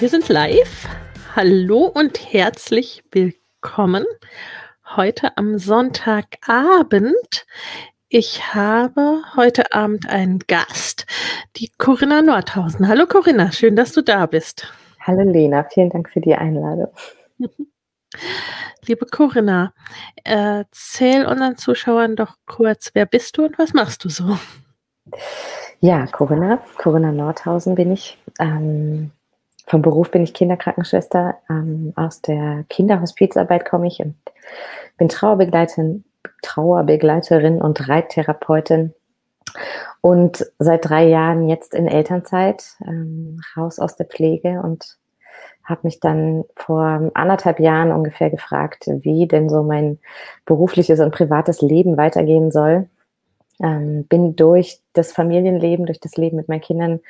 Wir sind live. Hallo und herzlich willkommen. Heute am Sonntagabend. Ich habe heute Abend einen Gast, die Corinna Nordhausen. Hallo Corinna, schön, dass du da bist. Hallo Lena, vielen Dank für die Einladung. Liebe Corinna, erzähl unseren Zuschauern doch kurz, wer bist du und was machst du so? Ja, Corinna, Corinna Nordhausen bin ich. Ähm, vom Beruf bin ich Kinderkrankenschwester. Ähm, aus der Kinderhospizarbeit komme ich und bin Trauerbegleiterin, Trauerbegleiterin und Reittherapeutin. Und seit drei Jahren jetzt in Elternzeit, ähm, raus aus der Pflege und habe mich dann vor anderthalb Jahren ungefähr gefragt, wie denn so mein berufliches und privates Leben weitergehen soll. Ähm, bin durch das Familienleben, durch das Leben mit meinen Kindern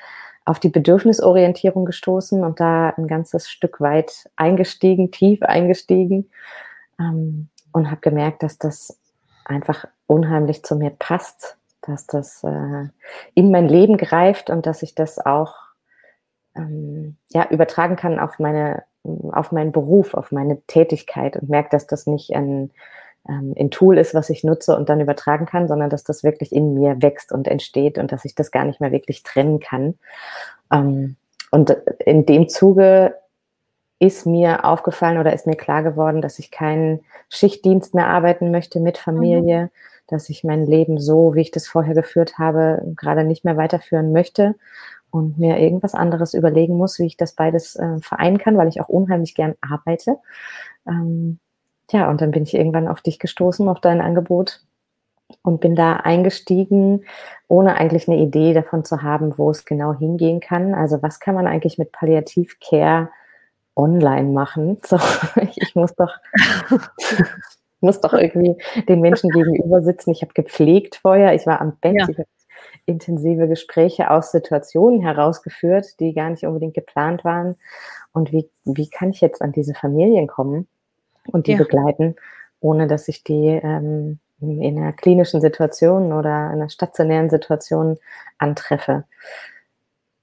auf die Bedürfnisorientierung gestoßen und da ein ganzes Stück weit eingestiegen, tief eingestiegen ähm, und habe gemerkt, dass das einfach unheimlich zu mir passt, dass das äh, in mein Leben greift und dass ich das auch ähm, ja, übertragen kann auf meine, auf meinen Beruf, auf meine Tätigkeit und merke, dass das nicht ein, ähm, ein Tool ist, was ich nutze und dann übertragen kann, sondern dass das wirklich in mir wächst und entsteht und dass ich das gar nicht mehr wirklich trennen kann. Ähm, und in dem Zuge ist mir aufgefallen oder ist mir klar geworden, dass ich keinen Schichtdienst mehr arbeiten möchte mit Familie, mhm. dass ich mein Leben so, wie ich das vorher geführt habe, gerade nicht mehr weiterführen möchte und mir irgendwas anderes überlegen muss, wie ich das beides äh, vereinen kann, weil ich auch unheimlich gern arbeite. Ähm, ja, und dann bin ich irgendwann auf dich gestoßen, auf dein Angebot und bin da eingestiegen, ohne eigentlich eine Idee davon zu haben, wo es genau hingehen kann. Also was kann man eigentlich mit Palliativcare online machen? So, ich muss doch, muss doch irgendwie den Menschen gegenüber sitzen. Ich habe gepflegt vorher, ich war am Bett, ja. ich habe intensive Gespräche aus Situationen herausgeführt, die gar nicht unbedingt geplant waren. Und wie, wie kann ich jetzt an diese Familien kommen und die ja. begleiten, ohne dass ich die ähm, in einer klinischen Situation oder einer stationären Situation antreffe?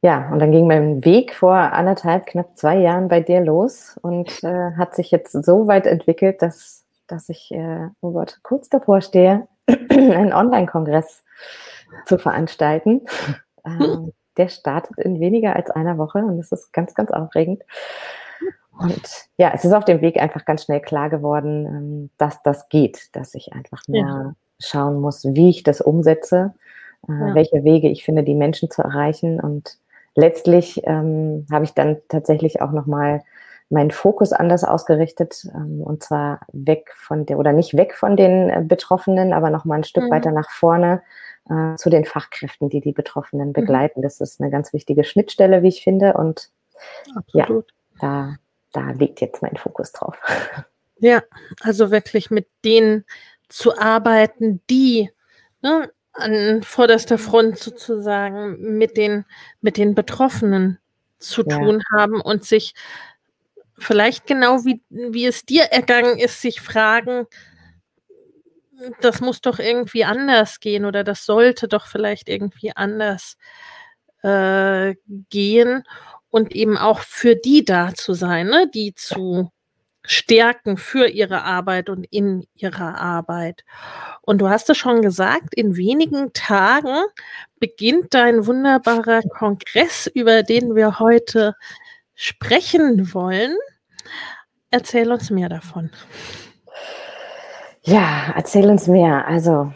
Ja, und dann ging mein Weg vor anderthalb, knapp zwei Jahren bei dir los und äh, hat sich jetzt so weit entwickelt, dass, dass ich, äh, oh Gott, kurz davor stehe, einen Online-Kongress zu veranstalten. Ähm, der startet in weniger als einer Woche und das ist ganz, ganz aufregend. Und ja, es ist auf dem Weg einfach ganz schnell klar geworden, ähm, dass das geht, dass ich einfach mehr ja. schauen muss, wie ich das umsetze, äh, ja. welche Wege ich finde, die Menschen zu erreichen. Und letztlich ähm, habe ich dann tatsächlich auch nochmal meinen Fokus anders ausgerichtet ähm, und zwar weg von der oder nicht weg von den äh, Betroffenen, aber nochmal ein Stück mhm. weiter nach vorne äh, zu den Fachkräften, die die Betroffenen mhm. begleiten. Mhm. Das ist eine ganz wichtige Schnittstelle, wie ich finde. Und Absolut. ja, da, da liegt jetzt mein Fokus drauf. Ja, also wirklich mit denen zu arbeiten, die ne, an vorderster Front sozusagen mit den, mit den Betroffenen zu ja. tun haben und sich vielleicht genau wie, wie es dir ergangen ist, sich fragen, das muss doch irgendwie anders gehen oder das sollte doch vielleicht irgendwie anders äh, gehen und eben auch für die da zu sein, ne? die zu stärken für ihre Arbeit und in ihrer Arbeit. Und du hast es schon gesagt, in wenigen Tagen beginnt dein wunderbarer Kongress, über den wir heute sprechen wollen. Erzähl uns mehr davon. Ja, erzähl uns mehr. Also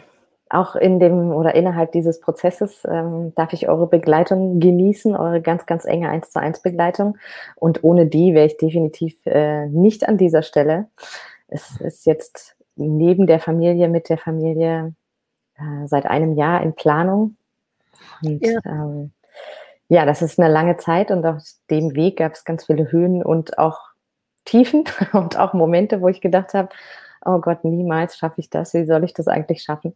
auch in dem oder innerhalb dieses Prozesses ähm, darf ich eure Begleitung genießen, eure ganz, ganz enge 1 zu 1 Begleitung. Und ohne die wäre ich definitiv äh, nicht an dieser Stelle. Es ist jetzt neben der Familie, mit der Familie äh, seit einem Jahr in Planung. Und ja. Ähm, ja, das ist eine lange Zeit und auf dem Weg gab es ganz viele Höhen und auch Tiefen und auch Momente, wo ich gedacht habe, oh Gott, niemals schaffe ich das, wie soll ich das eigentlich schaffen?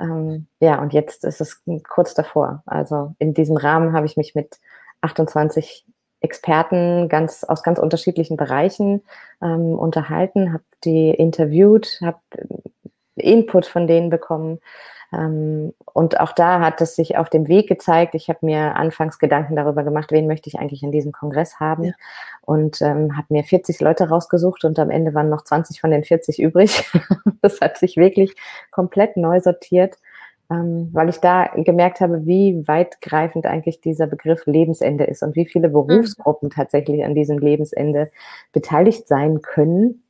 Ähm, ja, und jetzt ist es kurz davor. Also in diesem Rahmen habe ich mich mit 28 Experten ganz aus ganz unterschiedlichen Bereichen ähm, unterhalten, habe die interviewt, habe Input von denen bekommen, und auch da hat es sich auf dem Weg gezeigt. Ich habe mir anfangs Gedanken darüber gemacht, wen möchte ich eigentlich in diesem Kongress haben. Ja. Und ähm, habe mir 40 Leute rausgesucht und am Ende waren noch 20 von den 40 übrig. das hat sich wirklich komplett neu sortiert, ähm, weil ich da gemerkt habe, wie weitgreifend eigentlich dieser Begriff Lebensende ist und wie viele mhm. Berufsgruppen mhm. tatsächlich an diesem Lebensende beteiligt sein können.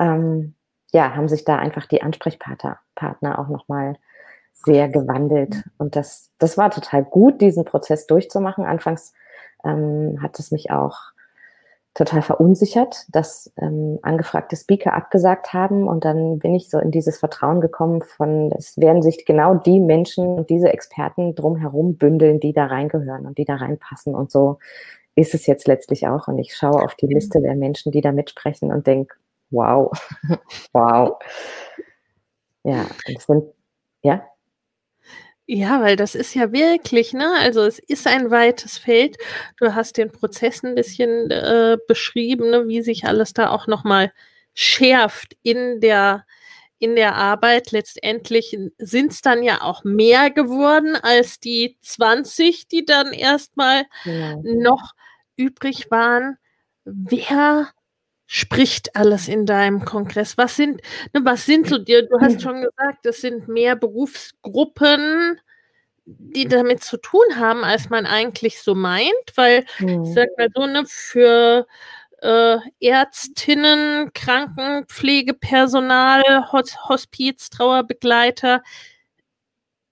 Ähm, ja, haben sich da einfach die Ansprechpartner Partner auch nochmal sehr gewandelt. Und das, das war total gut, diesen Prozess durchzumachen. Anfangs ähm, hat es mich auch total verunsichert, dass ähm, angefragte Speaker abgesagt haben. Und dann bin ich so in dieses Vertrauen gekommen von, es werden sich genau die Menschen und diese Experten drumherum bündeln, die da reingehören und die da reinpassen. Und so ist es jetzt letztlich auch. Und ich schaue auf die Liste der Menschen, die da mitsprechen und denke, wow, wow. Ja, es sind, ja. Ja, weil das ist ja wirklich, ne? Also es ist ein weites Feld. Du hast den Prozess ein bisschen äh, beschrieben, ne? wie sich alles da auch nochmal schärft in der in der Arbeit. Letztendlich sind es dann ja auch mehr geworden als die 20, die dann erstmal ja. noch übrig waren. Wer spricht alles in deinem Kongress? Was sind, ne, was sind so dir, du hast schon gesagt, es sind mehr Berufsgruppen, die damit zu tun haben, als man eigentlich so meint, weil mhm. ich sag mal so, ne, für äh, Ärztinnen, Krankenpflegepersonal, Hospiz, Trauerbegleiter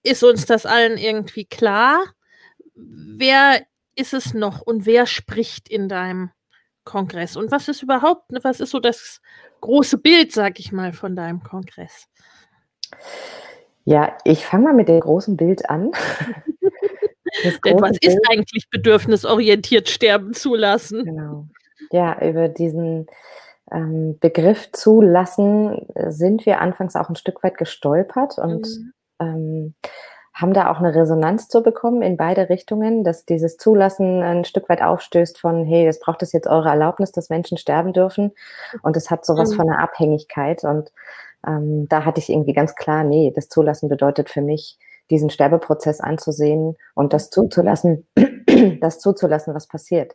ist uns das allen irgendwie klar. Wer ist es noch und wer spricht in deinem Kongress? Und was ist überhaupt, ne, was ist so das große Bild, sag ich mal, von deinem Kongress? Ja, ich fange mal mit dem großen Bild an. Denn was ist eigentlich bedürfnisorientiert sterben zulassen? Genau. Ja, über diesen ähm, Begriff zulassen sind wir anfangs auch ein Stück weit gestolpert und mhm. ähm, haben da auch eine Resonanz zu bekommen in beide Richtungen, dass dieses Zulassen ein Stück weit aufstößt von, hey, es braucht es jetzt eure Erlaubnis, dass Menschen sterben dürfen. Und es hat sowas mhm. von einer Abhängigkeit. Und ähm, da hatte ich irgendwie ganz klar, nee, das Zulassen bedeutet für mich, diesen Sterbeprozess anzusehen und das zuzulassen, das zuzulassen, was passiert.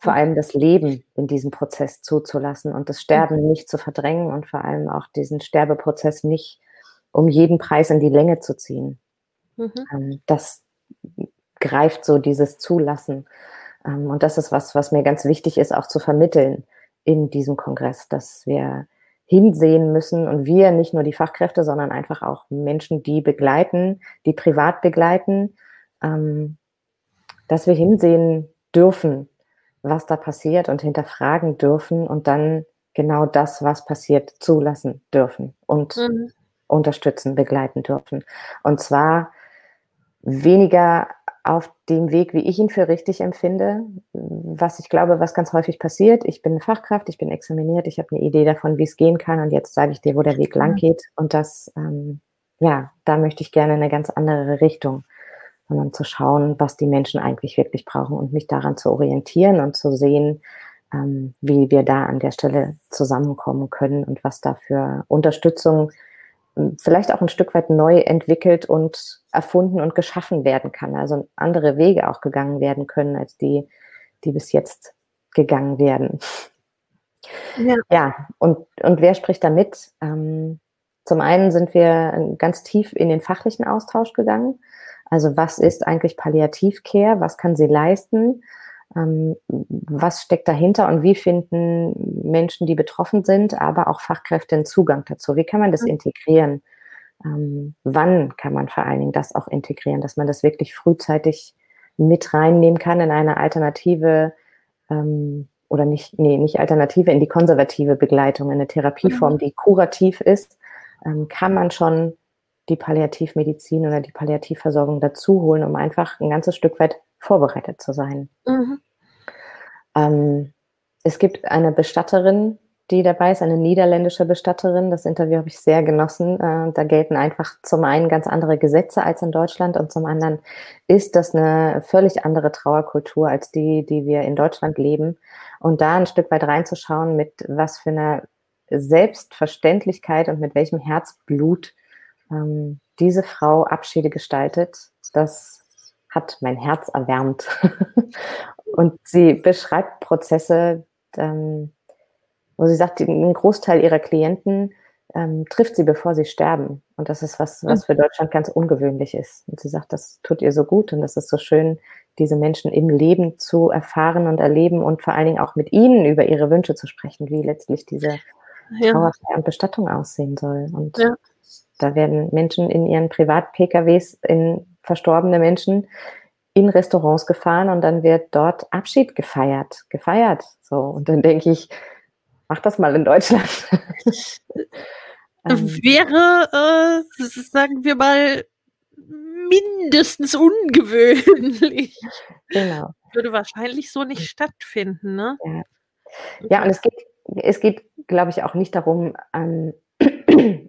Vor mhm. allem das Leben in diesem Prozess zuzulassen und das Sterben mhm. nicht zu verdrängen und vor allem auch diesen Sterbeprozess nicht um jeden Preis in die Länge zu ziehen. Mhm. Ähm, das greift so dieses Zulassen. Ähm, und das ist was, was mir ganz wichtig ist, auch zu vermitteln in diesem Kongress, dass wir hinsehen müssen und wir nicht nur die Fachkräfte, sondern einfach auch Menschen, die begleiten, die privat begleiten, ähm, dass wir hinsehen dürfen, was da passiert und hinterfragen dürfen und dann genau das, was passiert, zulassen dürfen und mhm. unterstützen, begleiten dürfen. Und zwar weniger auf dem Weg, wie ich ihn für richtig empfinde, was ich glaube, was ganz häufig passiert. Ich bin eine Fachkraft, ich bin examiniert, ich habe eine Idee davon, wie es gehen kann und jetzt sage ich dir, wo der Weg lang geht und das, ähm, ja, da möchte ich gerne eine ganz andere Richtung, sondern zu schauen, was die Menschen eigentlich wirklich brauchen und mich daran zu orientieren und zu sehen, ähm, wie wir da an der Stelle zusammenkommen können und was da für Unterstützung vielleicht auch ein Stück weit neu entwickelt und erfunden und geschaffen werden kann. Also andere Wege auch gegangen werden können, als die, die bis jetzt gegangen werden. Ja, ja und, und wer spricht da mit? Ähm, zum einen sind wir ganz tief in den fachlichen Austausch gegangen. Also was ist eigentlich Palliativcare? Was kann sie leisten? Ähm, was steckt dahinter und wie finden Menschen, die betroffen sind, aber auch Fachkräfte einen Zugang dazu? Wie kann man das mhm. integrieren? Ähm, wann kann man vor allen Dingen das auch integrieren, dass man das wirklich frühzeitig mit reinnehmen kann in eine alternative ähm, oder nicht, nee, nicht alternative, in die konservative Begleitung, in eine Therapieform, mhm. die kurativ ist, kann man schon die Palliativmedizin oder die Palliativversorgung dazu holen, um einfach ein ganzes Stück weit vorbereitet zu sein. Mhm. Ähm, es gibt eine Bestatterin, die dabei ist, eine niederländische Bestatterin. Das Interview habe ich sehr genossen. Äh, da gelten einfach zum einen ganz andere Gesetze als in Deutschland und zum anderen ist das eine völlig andere Trauerkultur als die, die wir in Deutschland leben. Und da ein Stück weit reinzuschauen, mit was für einer Selbstverständlichkeit und mit welchem Herzblut ähm, diese Frau Abschiede gestaltet, das hat mein Herz erwärmt. und sie beschreibt Prozesse, ähm, wo sie sagt, ein Großteil ihrer Klienten ähm, trifft sie, bevor sie sterben. Und das ist was, was für Deutschland ganz ungewöhnlich ist. Und sie sagt, das tut ihr so gut und das ist so schön, diese Menschen im Leben zu erfahren und erleben und vor allen Dingen auch mit ihnen über ihre Wünsche zu sprechen, wie letztlich diese ja. Trauerfeier und Bestattung aussehen soll. Und ja. da werden Menschen in ihren Privat-PKWs, in verstorbene Menschen, in Restaurants gefahren und dann wird dort Abschied gefeiert, gefeiert. So und dann denke ich, mach das mal in Deutschland. Ähm. Wäre, äh, sagen wir mal, mindestens ungewöhnlich. Genau. Würde wahrscheinlich so nicht stattfinden, ne? Ja, ja und es geht, es geht, glaube ich, auch nicht darum, ähm,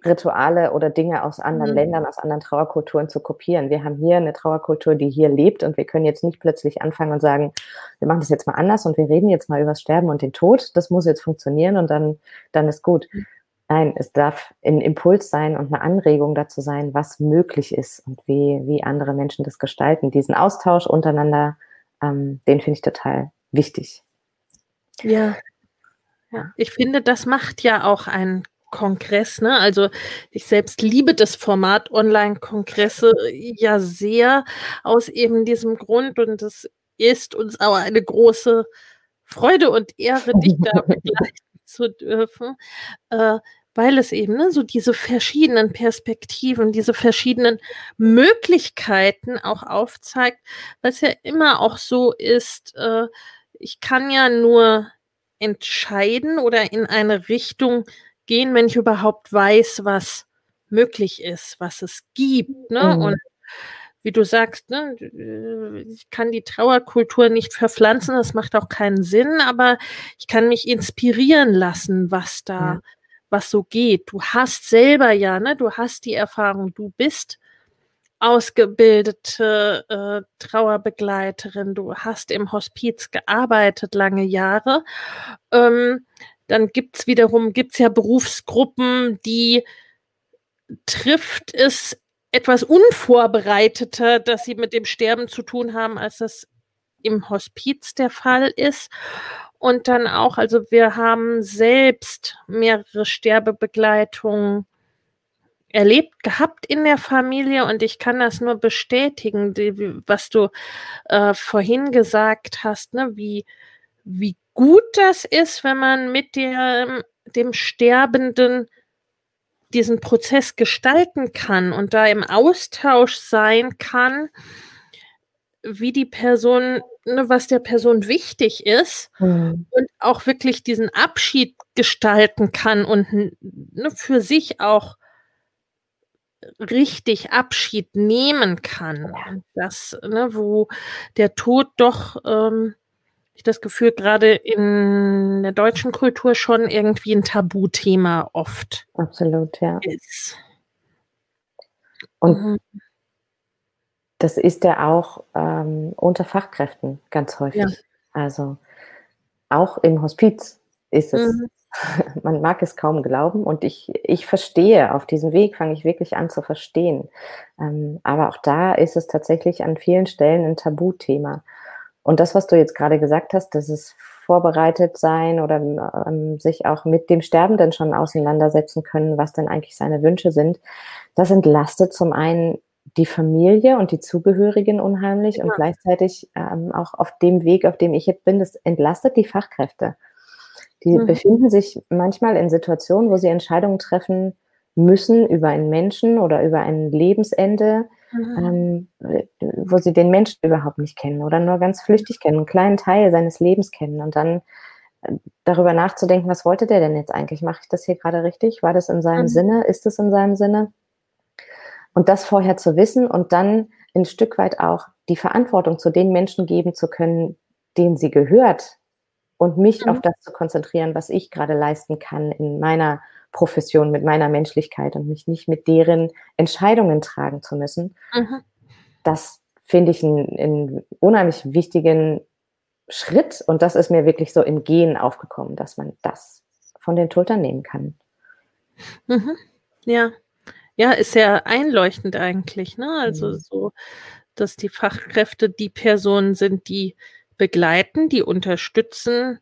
Rituale oder Dinge aus anderen mhm. Ländern, aus anderen Trauerkulturen zu kopieren. Wir haben hier eine Trauerkultur, die hier lebt und wir können jetzt nicht plötzlich anfangen und sagen, wir machen das jetzt mal anders und wir reden jetzt mal über das Sterben und den Tod. Das muss jetzt funktionieren und dann, dann ist gut. Mhm. Nein, es darf ein Impuls sein und eine Anregung dazu sein, was möglich ist und wie, wie andere Menschen das gestalten. Diesen Austausch untereinander, ähm, den finde ich total wichtig. Ja. ja. Ich finde, das macht ja auch ein Kongress, ne? Also ich selbst liebe das Format Online-Kongresse ja sehr aus eben diesem Grund und es ist uns aber eine große Freude und Ehre, dich da begleiten zu dürfen, äh, weil es eben ne, so diese verschiedenen Perspektiven, diese verschiedenen Möglichkeiten auch aufzeigt, was ja immer auch so ist, äh, ich kann ja nur entscheiden oder in eine Richtung gehen, wenn ich überhaupt weiß, was möglich ist, was es gibt. Ne? Mhm. Und wie du sagst, ne, ich kann die Trauerkultur nicht verpflanzen, das macht auch keinen Sinn, aber ich kann mich inspirieren lassen, was da, ja. was so geht. Du hast selber ja, ne, du hast die Erfahrung, du bist ausgebildete äh, Trauerbegleiterin, du hast im Hospiz gearbeitet lange Jahre. Ähm, dann gibt's wiederum, gibt's ja Berufsgruppen, die trifft es etwas unvorbereiteter, dass sie mit dem Sterben zu tun haben, als das im Hospiz der Fall ist. Und dann auch, also wir haben selbst mehrere Sterbebegleitungen erlebt gehabt in der Familie und ich kann das nur bestätigen, die, was du äh, vorhin gesagt hast, ne, wie, wie gut das ist, wenn man mit dem, dem Sterbenden diesen Prozess gestalten kann und da im Austausch sein kann, wie die Person, ne, was der Person wichtig ist mhm. und auch wirklich diesen Abschied gestalten kann und ne, für sich auch richtig Abschied nehmen kann. Das, ne, wo der Tod doch ähm, ich das Gefühl, gerade in der deutschen Kultur schon irgendwie ein Tabuthema oft. Absolut, ja. Ist. Und mhm. das ist ja auch ähm, unter Fachkräften ganz häufig. Ja. Also auch im Hospiz ist es. Mhm. Man mag es kaum glauben und ich, ich verstehe, auf diesem Weg fange ich wirklich an zu verstehen. Ähm, aber auch da ist es tatsächlich an vielen Stellen ein Tabuthema. Und das, was du jetzt gerade gesagt hast, dass es vorbereitet sein oder ähm, sich auch mit dem Sterbenden schon auseinandersetzen können, was denn eigentlich seine Wünsche sind, das entlastet zum einen die Familie und die Zugehörigen unheimlich ja. und gleichzeitig ähm, auch auf dem Weg, auf dem ich jetzt bin, das entlastet die Fachkräfte. Die mhm. befinden sich manchmal in Situationen, wo sie Entscheidungen treffen müssen über einen Menschen oder über ein Lebensende, mhm. ähm, wo sie den Menschen überhaupt nicht kennen oder nur ganz flüchtig kennen, einen kleinen Teil seines Lebens kennen und dann äh, darüber nachzudenken, was wollte der denn jetzt eigentlich? Mache ich das hier gerade richtig? War das in seinem mhm. Sinne? Ist es in seinem Sinne? Und das vorher zu wissen und dann ein Stück weit auch die Verantwortung zu den Menschen geben zu können, denen sie gehört und mich mhm. auf das zu konzentrieren, was ich gerade leisten kann in meiner Profession, mit meiner Menschlichkeit und mich nicht mit deren Entscheidungen tragen zu müssen. Mhm. Das finde ich einen, einen unheimlich wichtigen Schritt und das ist mir wirklich so im Gehen aufgekommen, dass man das von den Schultern nehmen kann. Mhm. Ja, ja, ist ja einleuchtend eigentlich, ne? Also mhm. so, dass die Fachkräfte die Personen sind, die begleiten, die unterstützen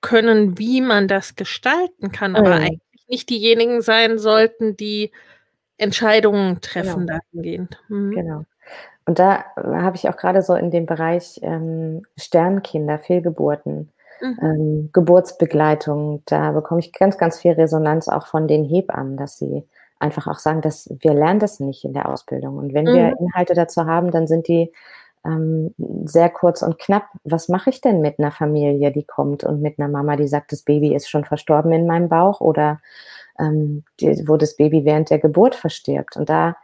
können, wie man das gestalten kann, aber mhm. eigentlich nicht diejenigen sein sollten, die Entscheidungen treffen genau. dahingehend. Mhm. Genau. Und da habe ich auch gerade so in dem Bereich ähm, Sternkinder, Fehlgeburten, mhm. ähm, Geburtsbegleitung, da bekomme ich ganz, ganz viel Resonanz auch von den Hebammen, dass sie einfach auch sagen, dass wir lernen das nicht in der Ausbildung. Und wenn mhm. wir Inhalte dazu haben, dann sind die ähm, sehr kurz und knapp. Was mache ich denn mit einer Familie, die kommt und mit einer Mama, die sagt, das Baby ist schon verstorben in meinem Bauch oder ähm, die, wo das Baby während der Geburt verstirbt? Und da,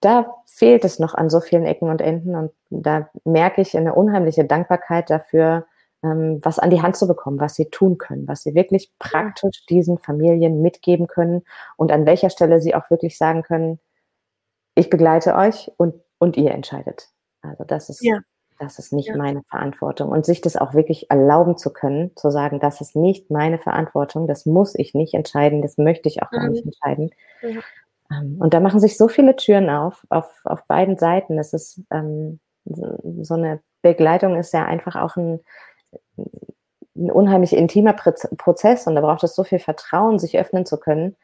da fehlt es noch an so vielen Ecken und Enden und da merke ich eine unheimliche Dankbarkeit dafür, ähm, was an die Hand zu bekommen, was sie tun können, was sie wirklich praktisch diesen Familien mitgeben können und an welcher Stelle sie auch wirklich sagen können, ich begleite euch und, und ihr entscheidet. Also das ist, ja. das ist nicht ja. meine Verantwortung. Und sich das auch wirklich erlauben zu können, zu sagen, das ist nicht meine Verantwortung, das muss ich nicht entscheiden, das möchte ich auch gar mhm. nicht entscheiden. Ja. Ähm, und da machen sich so viele Türen auf, auf, auf beiden Seiten. Das ist ähm, so eine Begleitung ist ja einfach auch ein, ein unheimlich intimer Prozess und da braucht es so viel Vertrauen, sich öffnen zu können.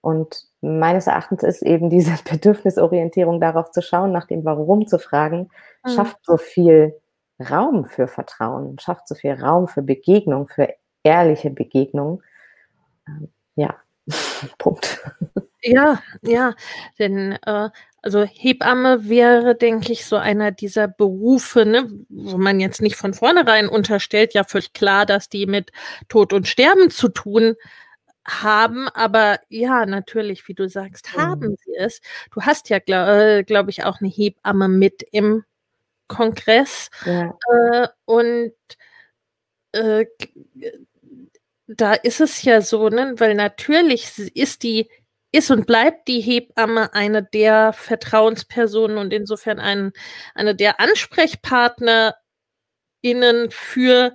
Und meines Erachtens ist eben diese Bedürfnisorientierung darauf zu schauen, nach dem Warum zu fragen, mhm. schafft so viel Raum für Vertrauen, schafft so viel Raum für Begegnung, für ehrliche Begegnung. Ähm, ja, Punkt. Ja, ja, denn äh, also Hebamme wäre, denke ich, so einer dieser Berufe, ne, wo man jetzt nicht von vornherein unterstellt, ja völlig klar, dass die mit Tod und Sterben zu tun haben, aber ja, natürlich, wie du sagst, haben mhm. sie es. Du hast ja, glaube äh, glaub ich, auch eine Hebamme mit im Kongress. Ja. Äh, und äh, da ist es ja so, ne, weil natürlich ist die ist und bleibt die Hebamme eine der Vertrauenspersonen und insofern ein, eine der AnsprechpartnerInnen für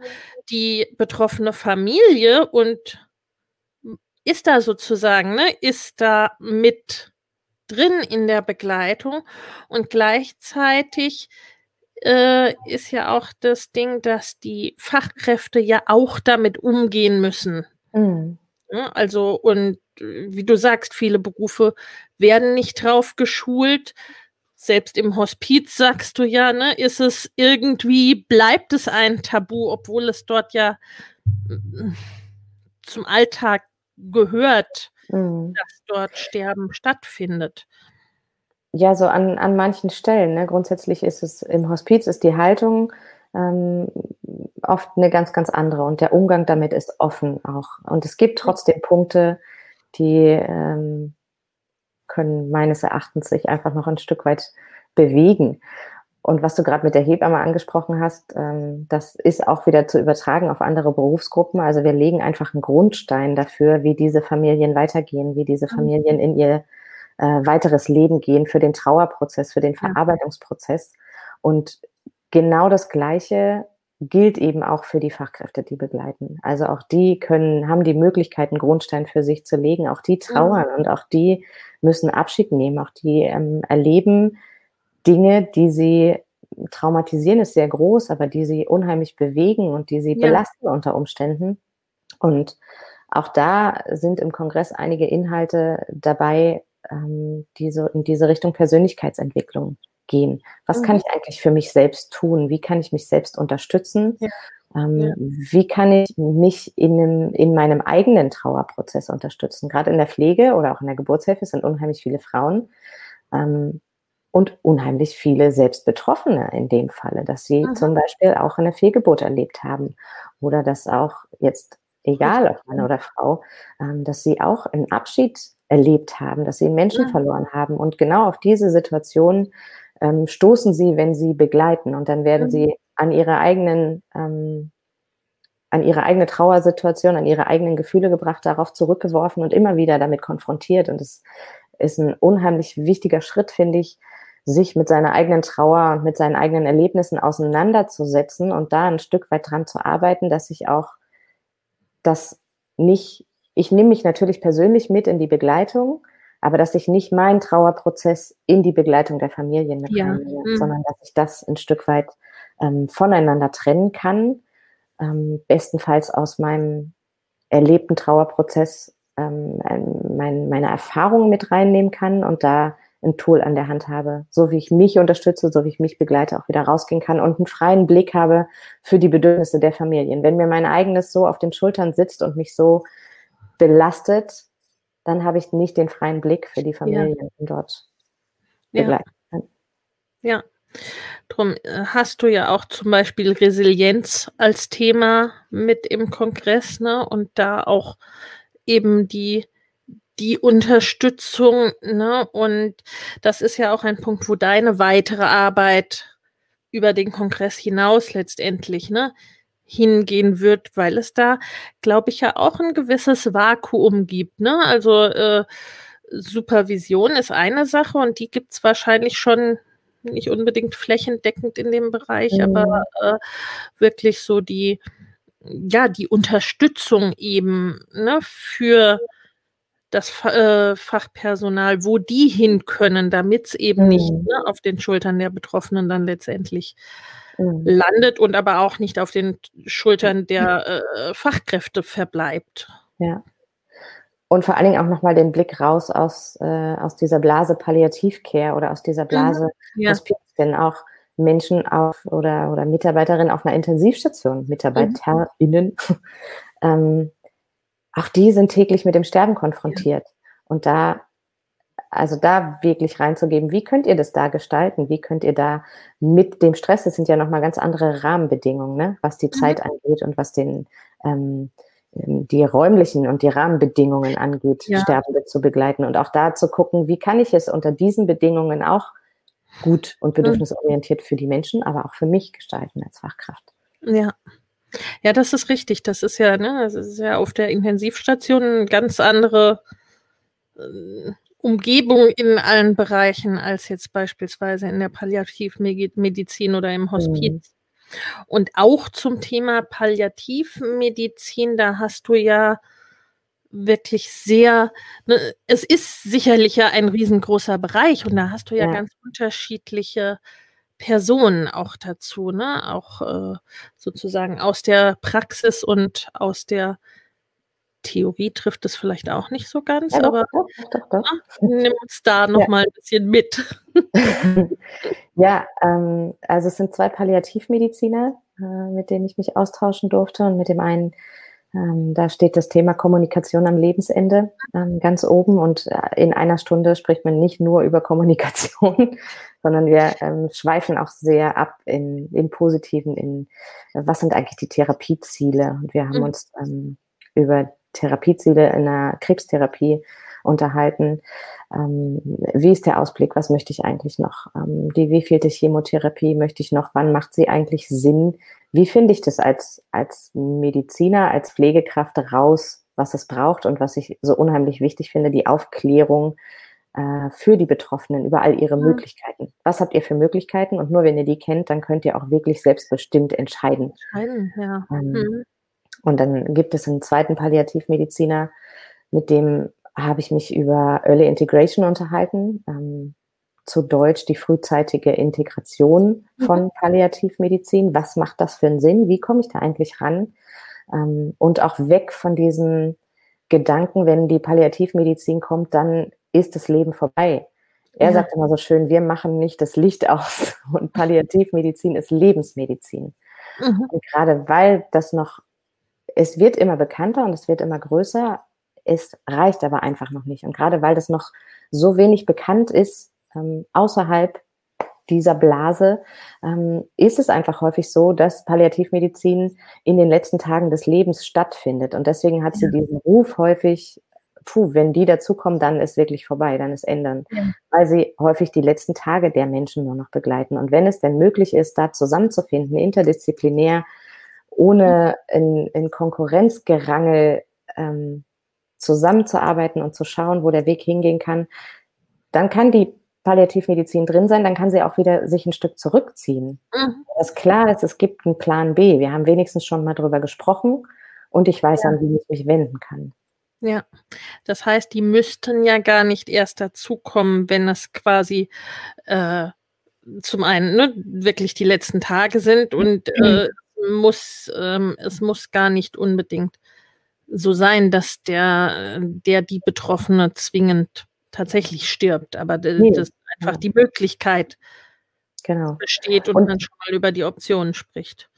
die betroffene Familie und ist da sozusagen, ne, ist da mit drin in der Begleitung und gleichzeitig äh, ist ja auch das Ding, dass die Fachkräfte ja auch damit umgehen müssen. Mhm. Ja, also, und wie du sagst, viele Berufe werden nicht drauf geschult. Selbst im Hospiz sagst du ja, ne, ist es irgendwie, bleibt es ein Tabu, obwohl es dort ja mm, zum Alltag gehört, mhm. dass dort Sterben stattfindet. Ja, so an, an manchen Stellen. Ne? Grundsätzlich ist es im Hospiz ist die Haltung ähm, oft eine ganz, ganz andere und der Umgang damit ist offen auch. Und es gibt trotzdem Punkte, die ähm, können meines Erachtens sich einfach noch ein Stück weit bewegen. Und was du gerade mit der Hebamme angesprochen hast, ähm, das ist auch wieder zu übertragen auf andere Berufsgruppen. Also wir legen einfach einen Grundstein dafür, wie diese Familien weitergehen, wie diese mhm. Familien in ihr äh, weiteres Leben gehen, für den Trauerprozess, für den Verarbeitungsprozess. Und genau das Gleiche gilt eben auch für die Fachkräfte, die begleiten. Also auch die können, haben die Möglichkeit, einen Grundstein für sich zu legen. Auch die trauern mhm. und auch die müssen Abschied nehmen. Auch die ähm, erleben Dinge, die sie traumatisieren ist sehr groß, aber die sie unheimlich bewegen und die sie ja. belasten unter Umständen. Und auch da sind im Kongress einige Inhalte dabei, ähm, die so in diese Richtung Persönlichkeitsentwicklung gehen. Was mhm. kann ich eigentlich für mich selbst tun? Wie kann ich mich selbst unterstützen? Ja. Ähm, ja. Wie kann ich mich in, einem, in meinem eigenen Trauerprozess unterstützen? Gerade in der Pflege oder auch in der Geburtshilfe sind unheimlich viele Frauen ähm, und unheimlich viele Selbstbetroffene in dem Falle, dass sie mhm. zum Beispiel auch eine Fehlgeburt erlebt haben oder dass auch jetzt, egal ob Mann oder Frau, ähm, dass sie auch einen Abschied erlebt haben, dass sie Menschen mhm. verloren haben. Und genau auf diese Situation ähm, stoßen sie, wenn sie begleiten. Und dann werden mhm. sie an ihre eigenen, ähm, an ihre eigene Trauersituation, an ihre eigenen Gefühle gebracht, darauf zurückgeworfen und immer wieder damit konfrontiert. Und es ist ein unheimlich wichtiger Schritt, finde ich, sich mit seiner eigenen Trauer und mit seinen eigenen Erlebnissen auseinanderzusetzen und da ein Stück weit dran zu arbeiten, dass ich auch das nicht, ich nehme mich natürlich persönlich mit in die Begleitung, aber dass ich nicht meinen Trauerprozess in die Begleitung der Familien mit ja. mhm. sondern dass ich das ein Stück weit ähm, voneinander trennen kann, ähm, bestenfalls aus meinem erlebten Trauerprozess ähm, mein, meine Erfahrungen mit reinnehmen kann und da ein Tool an der Hand habe, so wie ich mich unterstütze, so wie ich mich begleite, auch wieder rausgehen kann und einen freien Blick habe für die Bedürfnisse der Familien. Wenn mir mein eigenes so auf den Schultern sitzt und mich so belastet, dann habe ich nicht den freien Blick für die Familien ja. dort begleiten kann. Ja. Drum äh, hast du ja auch zum Beispiel Resilienz als Thema mit im Kongress, ne? Und da auch eben die die Unterstützung, ne? Und das ist ja auch ein Punkt, wo deine weitere Arbeit über den Kongress hinaus letztendlich, ne, hingehen wird, weil es da, glaube ich, ja auch ein gewisses Vakuum gibt, ne? Also äh, Supervision ist eine Sache und die gibt es wahrscheinlich schon nicht unbedingt flächendeckend in dem Bereich, mhm. aber äh, wirklich so die, ja, die Unterstützung eben ne, für das äh, Fachpersonal, wo die hin können, damit es eben mhm. nicht ne, auf den Schultern der Betroffenen dann letztendlich mhm. landet und aber auch nicht auf den Schultern der äh, Fachkräfte verbleibt. Ja. Und vor allen Dingen auch nochmal den Blick raus aus, äh, aus dieser Blase Palliativcare oder aus dieser mhm. Blase mhm. ja. Hospiz, denn auch Menschen auf oder, oder Mitarbeiterinnen auf einer Intensivstation, MitarbeiterInnen, mhm. ähm, auch die sind täglich mit dem Sterben konfrontiert. Ja. Und da, also da wirklich reinzugeben, wie könnt ihr das da gestalten? Wie könnt ihr da mit dem Stress, das sind ja nochmal ganz andere Rahmenbedingungen, ne? was die mhm. Zeit angeht und was den, ähm, ähm, die räumlichen und die Rahmenbedingungen angeht, ja. Sterbende zu begleiten und auch da zu gucken, wie kann ich es unter diesen Bedingungen auch gut und mhm. bedürfnisorientiert für die Menschen, aber auch für mich gestalten als Fachkraft. Ja, ja, das ist richtig. Das ist ja, ne, das ist ja auf der Intensivstation eine ganz andere äh, Umgebung in allen Bereichen als jetzt beispielsweise in der Palliativmedizin oder im Hospiz. Mhm. Und auch zum Thema Palliativmedizin, da hast du ja wirklich sehr, ne, es ist sicherlich ja ein riesengroßer Bereich und da hast du ja, ja. ganz unterschiedliche Personen auch dazu, ne? Auch äh, sozusagen aus der Praxis und aus der Theorie trifft es vielleicht auch nicht so ganz, ja, aber doch, doch, doch, nimm uns da nochmal ja. ein bisschen mit. ja, ähm, also es sind zwei Palliativmediziner, äh, mit denen ich mich austauschen durfte und mit dem einen ähm, da steht das Thema Kommunikation am Lebensende ähm, ganz oben und äh, in einer Stunde spricht man nicht nur über Kommunikation, sondern wir ähm, schweifen auch sehr ab in, im Positiven, in äh, was sind eigentlich die Therapieziele. Und wir haben mhm. uns ähm, über Therapieziele in der Krebstherapie unterhalten. Ähm, wie ist der Ausblick? Was möchte ich eigentlich noch? Ähm, die wievielte Chemotherapie möchte ich noch? Wann macht sie eigentlich Sinn? Wie finde ich das als, als Mediziner, als Pflegekraft raus, was es braucht und was ich so unheimlich wichtig finde, die Aufklärung äh, für die Betroffenen über all ihre mhm. Möglichkeiten. Was habt ihr für Möglichkeiten? Und nur wenn ihr die kennt, dann könnt ihr auch wirklich selbstbestimmt entscheiden. Entscheiden, ja. Ähm, mhm. Und dann gibt es einen zweiten Palliativmediziner, mit dem habe ich mich über Early Integration unterhalten. Ähm, zu Deutsch die frühzeitige Integration mhm. von Palliativmedizin. Was macht das für einen Sinn? Wie komme ich da eigentlich ran? Ähm, und auch weg von diesem Gedanken, wenn die Palliativmedizin kommt, dann ist das Leben vorbei. Er ja. sagt immer so schön, wir machen nicht das Licht aus und Palliativmedizin ist Lebensmedizin. Mhm. Und gerade weil das noch, es wird immer bekannter und es wird immer größer, es reicht aber einfach noch nicht. Und gerade weil das noch so wenig bekannt ist, ähm, außerhalb dieser Blase, ähm, ist es einfach häufig so, dass Palliativmedizin in den letzten Tagen des Lebens stattfindet. Und deswegen hat sie ja. diesen Ruf häufig, puh, wenn die dazukommen, dann ist wirklich vorbei, dann ist ändern. Ja. Weil sie häufig die letzten Tage der Menschen nur noch begleiten. Und wenn es denn möglich ist, da zusammenzufinden, interdisziplinär, ohne in, in Konkurrenzgerangel ähm, zusammenzuarbeiten und zu schauen, wo der Weg hingehen kann, dann kann die Palliativmedizin drin sein, dann kann sie auch wieder sich ein Stück zurückziehen. Mhm. Das klar ist, es gibt einen Plan B. Wir haben wenigstens schon mal drüber gesprochen und ich weiß, ja. an wen ich mich wenden kann. Ja, das heißt, die müssten ja gar nicht erst dazukommen, wenn es quasi äh, zum einen ne, wirklich die letzten Tage sind und äh, muss, ähm, es muss gar nicht unbedingt so sein, dass der, der die Betroffene zwingend tatsächlich stirbt, aber nee. dass einfach die Möglichkeit genau. besteht und, und man schon mal über die Optionen spricht.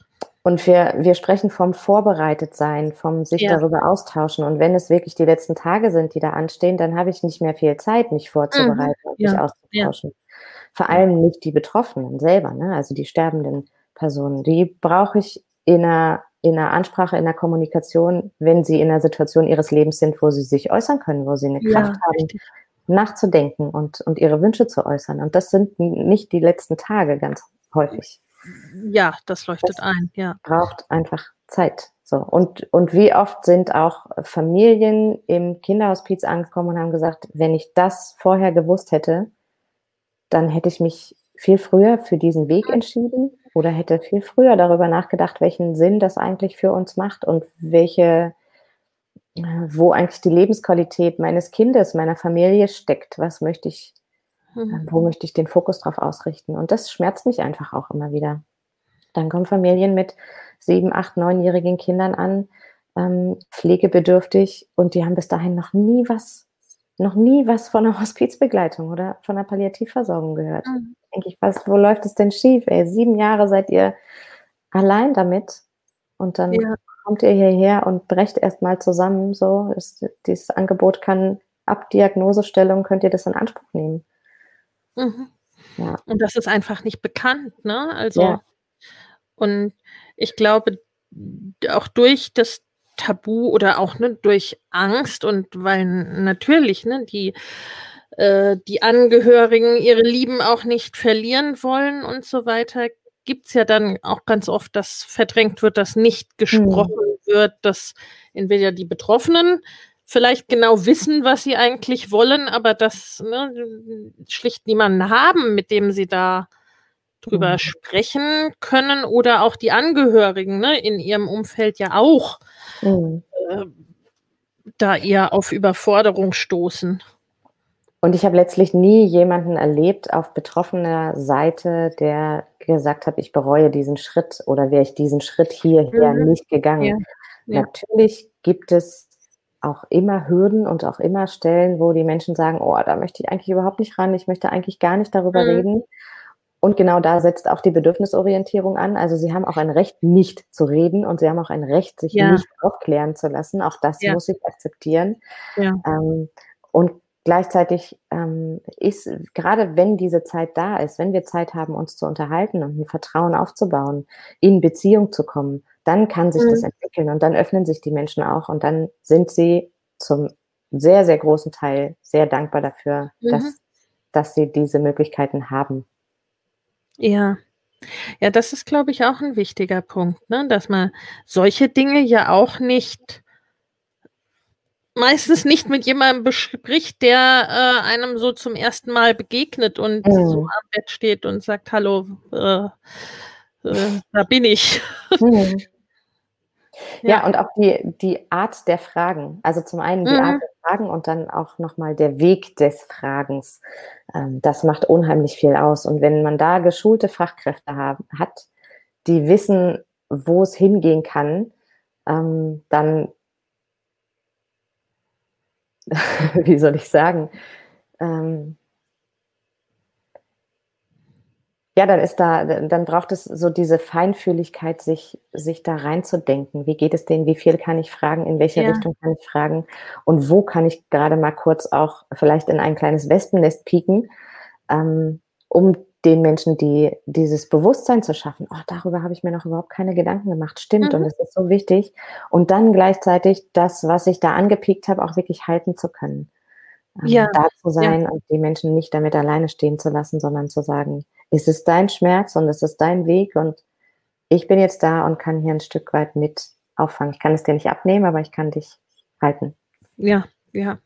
Und wir, wir sprechen vom Vorbereitetsein, vom sich ja. darüber austauschen. Und wenn es wirklich die letzten Tage sind, die da anstehen, dann habe ich nicht mehr viel Zeit, mich vorzubereiten mhm. und mich ja. auszutauschen. Ja. Vor allem nicht die Betroffenen selber, ne? also die sterbenden Personen. Die brauche ich in einer, in einer Ansprache, in einer Kommunikation, wenn sie in einer Situation ihres Lebens sind, wo sie sich äußern können, wo sie eine Kraft haben, richtig nachzudenken und, und ihre Wünsche zu äußern. Und das sind nicht die letzten Tage ganz häufig. Ja, das leuchtet das ein, ja. Braucht einfach Zeit. So. Und, und wie oft sind auch Familien im Kinderhospiz angekommen und haben gesagt, wenn ich das vorher gewusst hätte, dann hätte ich mich viel früher für diesen Weg entschieden oder hätte viel früher darüber nachgedacht, welchen Sinn das eigentlich für uns macht und welche wo eigentlich die Lebensqualität meines Kindes, meiner Familie steckt. Was möchte ich, mhm. wo möchte ich den Fokus drauf ausrichten? Und das schmerzt mich einfach auch immer wieder. Dann kommen Familien mit sieben, acht, neunjährigen Kindern an, ähm, pflegebedürftig und die haben bis dahin noch nie was, noch nie was von einer Hospizbegleitung oder von einer Palliativversorgung gehört. Mhm. Denke ich, was, wo läuft es denn schief? Ey, sieben Jahre seid ihr allein damit und dann ja kommt ihr hierher und brecht erstmal zusammen. So, ist, dieses Angebot kann ab Diagnosestellung könnt ihr das in Anspruch nehmen. Mhm. Ja. Und das ist einfach nicht bekannt, ne? Also ja. und ich glaube, auch durch das Tabu oder auch ne, durch Angst und weil natürlich ne, die, äh, die Angehörigen ihre Lieben auch nicht verlieren wollen und so weiter, gibt es ja dann auch ganz oft, dass verdrängt wird, dass nicht gesprochen mhm. wird, dass entweder die Betroffenen vielleicht genau wissen, was sie eigentlich wollen, aber dass ne, schlicht niemanden haben, mit dem sie da drüber mhm. sprechen können oder auch die Angehörigen ne, in ihrem Umfeld ja auch mhm. äh, da eher auf Überforderung stoßen. Und ich habe letztlich nie jemanden erlebt auf betroffener Seite, der gesagt hat, ich bereue diesen Schritt oder wäre ich diesen Schritt hierher mhm. nicht gegangen. Ja. Ja. Natürlich gibt es auch immer Hürden und auch immer Stellen, wo die Menschen sagen, oh, da möchte ich eigentlich überhaupt nicht ran, ich möchte eigentlich gar nicht darüber mhm. reden. Und genau da setzt auch die Bedürfnisorientierung an. Also sie haben auch ein Recht, nicht zu reden und sie haben auch ein Recht, sich ja. nicht aufklären zu lassen. Auch das muss ich akzeptieren. Ähm, und Gleichzeitig ähm, ist, gerade wenn diese Zeit da ist, wenn wir Zeit haben, uns zu unterhalten und ein Vertrauen aufzubauen, in Beziehung zu kommen, dann kann sich mhm. das entwickeln und dann öffnen sich die Menschen auch und dann sind sie zum sehr, sehr großen Teil sehr dankbar dafür, mhm. dass, dass sie diese Möglichkeiten haben. Ja. Ja, das ist, glaube ich, auch ein wichtiger Punkt, ne? dass man solche Dinge ja auch nicht meistens nicht mit jemandem bespricht, der äh, einem so zum ersten Mal begegnet und mhm. so am Bett steht und sagt, hallo, äh, äh, da bin ich. Mhm. Ja. ja, und auch die, die Art der Fragen. Also zum einen die mhm. Art der Fragen und dann auch nochmal der Weg des Fragens. Ähm, das macht unheimlich viel aus. Und wenn man da geschulte Fachkräfte haben, hat, die wissen, wo es hingehen kann, ähm, dann, wie soll ich sagen, ähm, ja, dann ist da, dann braucht es so diese Feinfühligkeit, sich, sich da reinzudenken. Wie geht es denen? Wie viel kann ich fragen? In welche ja. Richtung kann ich fragen? Und wo kann ich gerade mal kurz auch vielleicht in ein kleines Wespennest pieken, ähm, um den Menschen, die dieses Bewusstsein zu schaffen, oh, darüber habe ich mir noch überhaupt keine Gedanken gemacht, stimmt, mhm. und es ist so wichtig. Und dann gleichzeitig das, was ich da angepiekt habe, auch wirklich halten zu können. Ähm, ja. Da zu sein ja. und die Menschen nicht damit alleine stehen zu lassen, sondern zu sagen, es ist dein Schmerz und es ist dein Weg und ich bin jetzt da und kann hier ein Stück weit mit auffangen. Ich kann es dir nicht abnehmen, aber ich kann dich halten. Ja, ja.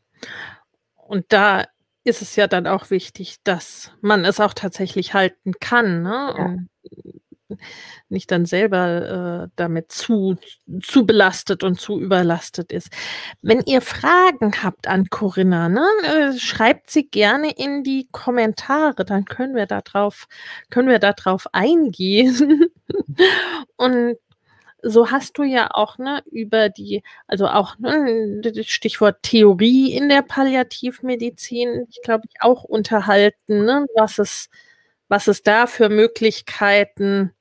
Und da ist es ja dann auch wichtig, dass man es auch tatsächlich halten kann. Ne? Ja nicht dann selber äh, damit zu, zu belastet und zu überlastet ist. Wenn ihr Fragen habt an Corinna, ne, äh, schreibt sie gerne in die Kommentare, dann können wir darauf, können wir darauf eingehen. und so hast du ja auch ne, über die, also auch ne, Stichwort Theorie in der Palliativmedizin, ich glaube ich auch unterhalten, ne, was es, was es da für Möglichkeiten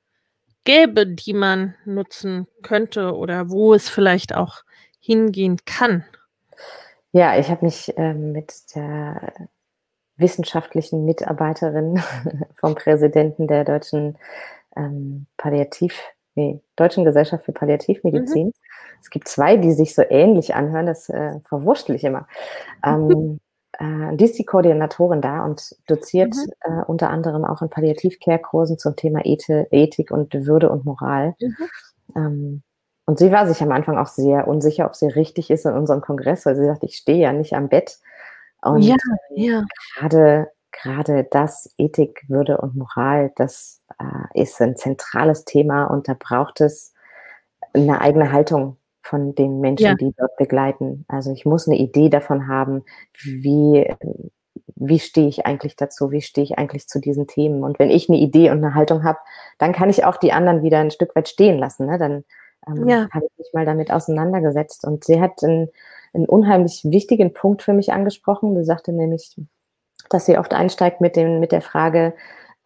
gäbe, die man nutzen könnte oder wo es vielleicht auch hingehen kann? Ja, ich habe mich äh, mit der wissenschaftlichen Mitarbeiterin vom Präsidenten der deutschen ähm, Palliativ, nee, Deutschen Gesellschaft für Palliativmedizin. Mhm. Es gibt zwei, die sich so ähnlich anhören, das äh, verwurschtel ich immer. Ähm, äh, die ist die Koordinatorin da und doziert mhm. äh, unter anderem auch in Palliativ-Care-Kursen zum Thema Eth Ethik und Würde und Moral. Mhm. Ähm, und sie war sich am Anfang auch sehr unsicher, ob sie richtig ist in unserem Kongress, weil sie sagt, ich stehe ja nicht am Bett. Und ja, ja. gerade gerade das Ethik, Würde und Moral, das äh, ist ein zentrales Thema und da braucht es eine eigene Haltung von den Menschen, ja. die dort begleiten. Also ich muss eine Idee davon haben, wie, wie stehe ich eigentlich dazu, wie stehe ich eigentlich zu diesen Themen. Und wenn ich eine Idee und eine Haltung habe, dann kann ich auch die anderen wieder ein Stück weit stehen lassen. Ne? Dann ähm, ja. habe ich mich mal damit auseinandergesetzt. Und sie hat einen, einen unheimlich wichtigen Punkt für mich angesprochen. Sie sagte nämlich, dass sie oft einsteigt mit, dem, mit der Frage,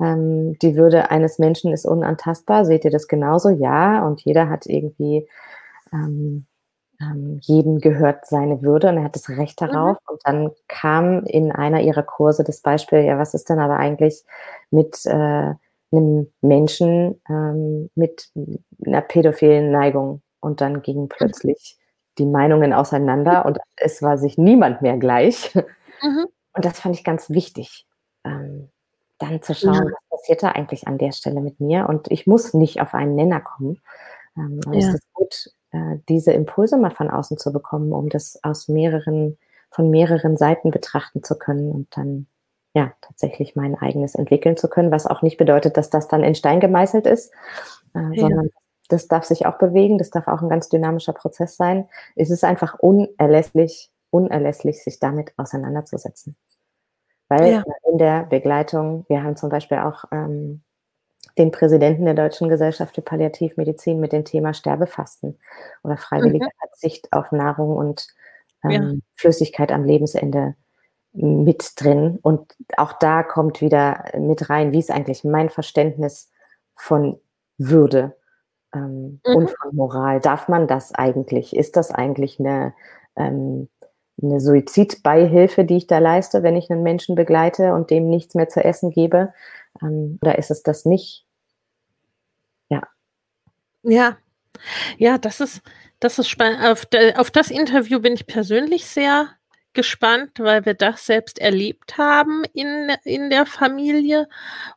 ähm, die Würde eines Menschen ist unantastbar. Seht ihr das genauso? Ja. Und jeder hat irgendwie ähm, ähm, jedem gehört seine Würde und er hat das Recht mhm. darauf. Mhm. Und dann kam in einer ihrer Kurse das Beispiel, ja, was ist denn aber eigentlich mit äh, einem Menschen ähm, mit einer pädophilen Neigung? Und dann gingen plötzlich die Meinungen auseinander und es war sich niemand mehr gleich. Mhm. Und das fand ich ganz wichtig, ähm, dann zu schauen, ja. was passiert da eigentlich an der Stelle mit mir. Und ich muss nicht auf einen Nenner kommen. Ähm, ja. Es ist gut, äh, diese Impulse mal von außen zu bekommen, um das aus mehreren, von mehreren Seiten betrachten zu können und dann ja tatsächlich mein eigenes entwickeln zu können, was auch nicht bedeutet, dass das dann in Stein gemeißelt ist, äh, ja. sondern das darf sich auch bewegen, das darf auch ein ganz dynamischer Prozess sein. Es ist einfach unerlässlich, unerlässlich, sich damit auseinanderzusetzen. Weil ja. in der Begleitung, wir haben zum Beispiel auch ähm, den Präsidenten der Deutschen Gesellschaft für Palliativmedizin mit dem Thema Sterbefasten oder freiwilliger mhm. Verzicht auf Nahrung und ähm, ja. Flüssigkeit am Lebensende mit drin. Und auch da kommt wieder mit rein, wie ist eigentlich mein Verständnis von Würde ähm, mhm. und von Moral. Darf man das eigentlich? Ist das eigentlich eine, ähm, eine Suizidbeihilfe, die ich da leiste, wenn ich einen Menschen begleite und dem nichts mehr zu essen gebe? Ähm, oder ist es das nicht? Ja. Ja. Ja, das ist, das ist spannend. Auf, auf das Interview bin ich persönlich sehr gespannt, weil wir das selbst erlebt haben in, in der Familie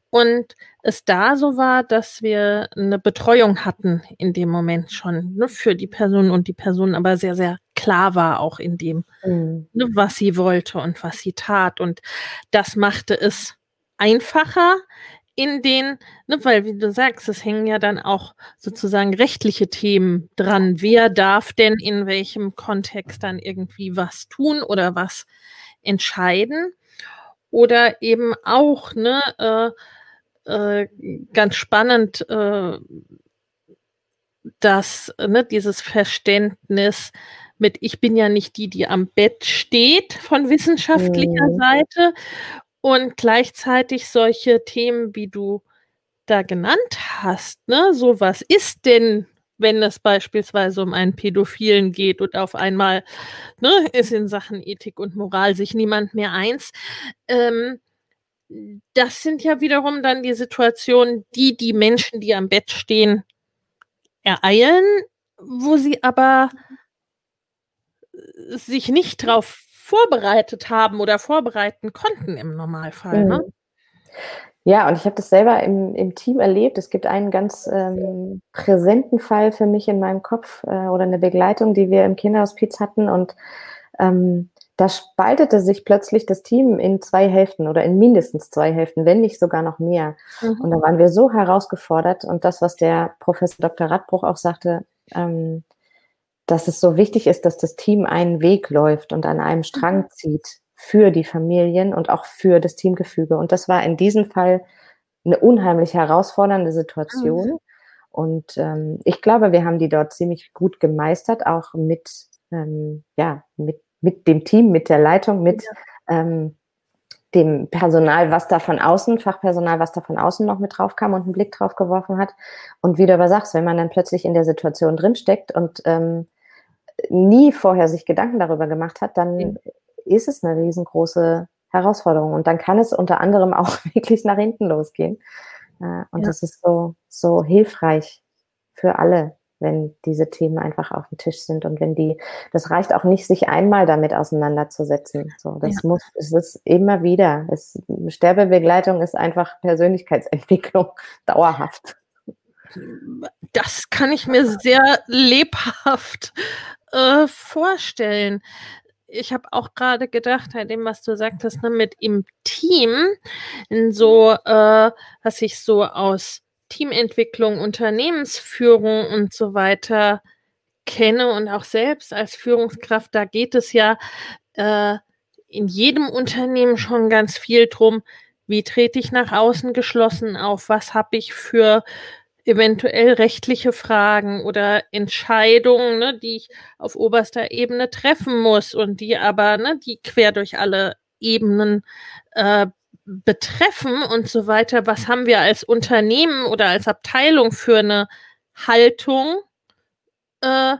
und es da so war, dass wir eine Betreuung hatten in dem Moment schon ne, für die Person und die Person aber sehr, sehr klar war auch in dem, mhm. ne, was sie wollte und was sie tat und das machte es einfacher, in den, ne, weil wie du sagst, es hängen ja dann auch sozusagen rechtliche Themen dran. Wer darf denn in welchem Kontext dann irgendwie was tun oder was entscheiden? Oder eben auch, ne, äh, äh, ganz spannend, äh, dass ne, dieses Verständnis mit, ich bin ja nicht die, die am Bett steht von wissenschaftlicher mhm. Seite und gleichzeitig solche Themen, wie du da genannt hast, ne, so was ist denn, wenn es beispielsweise um einen Pädophilen geht und auf einmal ne, ist in Sachen Ethik und Moral sich niemand mehr eins. Ähm, das sind ja wiederum dann die Situationen, die die Menschen, die am Bett stehen, ereilen, wo sie aber sich nicht darauf vorbereitet haben oder vorbereiten konnten im Normalfall. Ne? Mhm. Ja, und ich habe das selber im, im Team erlebt. Es gibt einen ganz ähm, präsenten Fall für mich in meinem Kopf äh, oder eine Begleitung, die wir im Kinderhospiz hatten. Und ähm, da spaltete sich plötzlich das Team in zwei Hälften oder in mindestens zwei Hälften, wenn nicht sogar noch mehr. Mhm. Und da waren wir so herausgefordert. Und das, was der Professor Dr. Radbruch auch sagte, ähm, dass es so wichtig ist, dass das Team einen Weg läuft und an einem Strang mhm. zieht für die Familien und auch für das Teamgefüge. Und das war in diesem Fall eine unheimlich herausfordernde Situation. Mhm. Und ähm, ich glaube, wir haben die dort ziemlich gut gemeistert, auch mit, ähm, ja, mit, mit dem Team, mit der Leitung, mit ja. ähm, dem Personal, was da von außen, Fachpersonal, was da von außen noch mit drauf kam und einen Blick drauf geworfen hat. Und wie du aber sagst, wenn man dann plötzlich in der Situation drinsteckt und ähm, nie vorher sich Gedanken darüber gemacht hat, dann mhm. ist es eine riesengroße Herausforderung. Und dann kann es unter anderem auch wirklich nach hinten losgehen. Äh, und ja. das ist so, so hilfreich für alle, wenn diese Themen einfach auf dem Tisch sind und wenn die, das reicht auch nicht, sich einmal damit auseinanderzusetzen. So, das ja. muss, es ist immer wieder. Es, Sterbebegleitung ist einfach Persönlichkeitsentwicklung dauerhaft. Das kann ich mir sehr lebhaft äh, vorstellen. Ich habe auch gerade gedacht, bei dem, was du sagtest, ne, mit im Team, in so, äh, was ich so aus Teamentwicklung, Unternehmensführung und so weiter kenne und auch selbst als Führungskraft, da geht es ja äh, in jedem Unternehmen schon ganz viel drum, wie trete ich nach außen geschlossen auf, was habe ich für eventuell rechtliche Fragen oder Entscheidungen, ne, die ich auf oberster Ebene treffen muss und die aber, ne, die quer durch alle Ebenen äh, betreffen und so weiter. Was haben wir als Unternehmen oder als Abteilung für eine Haltung? Äh,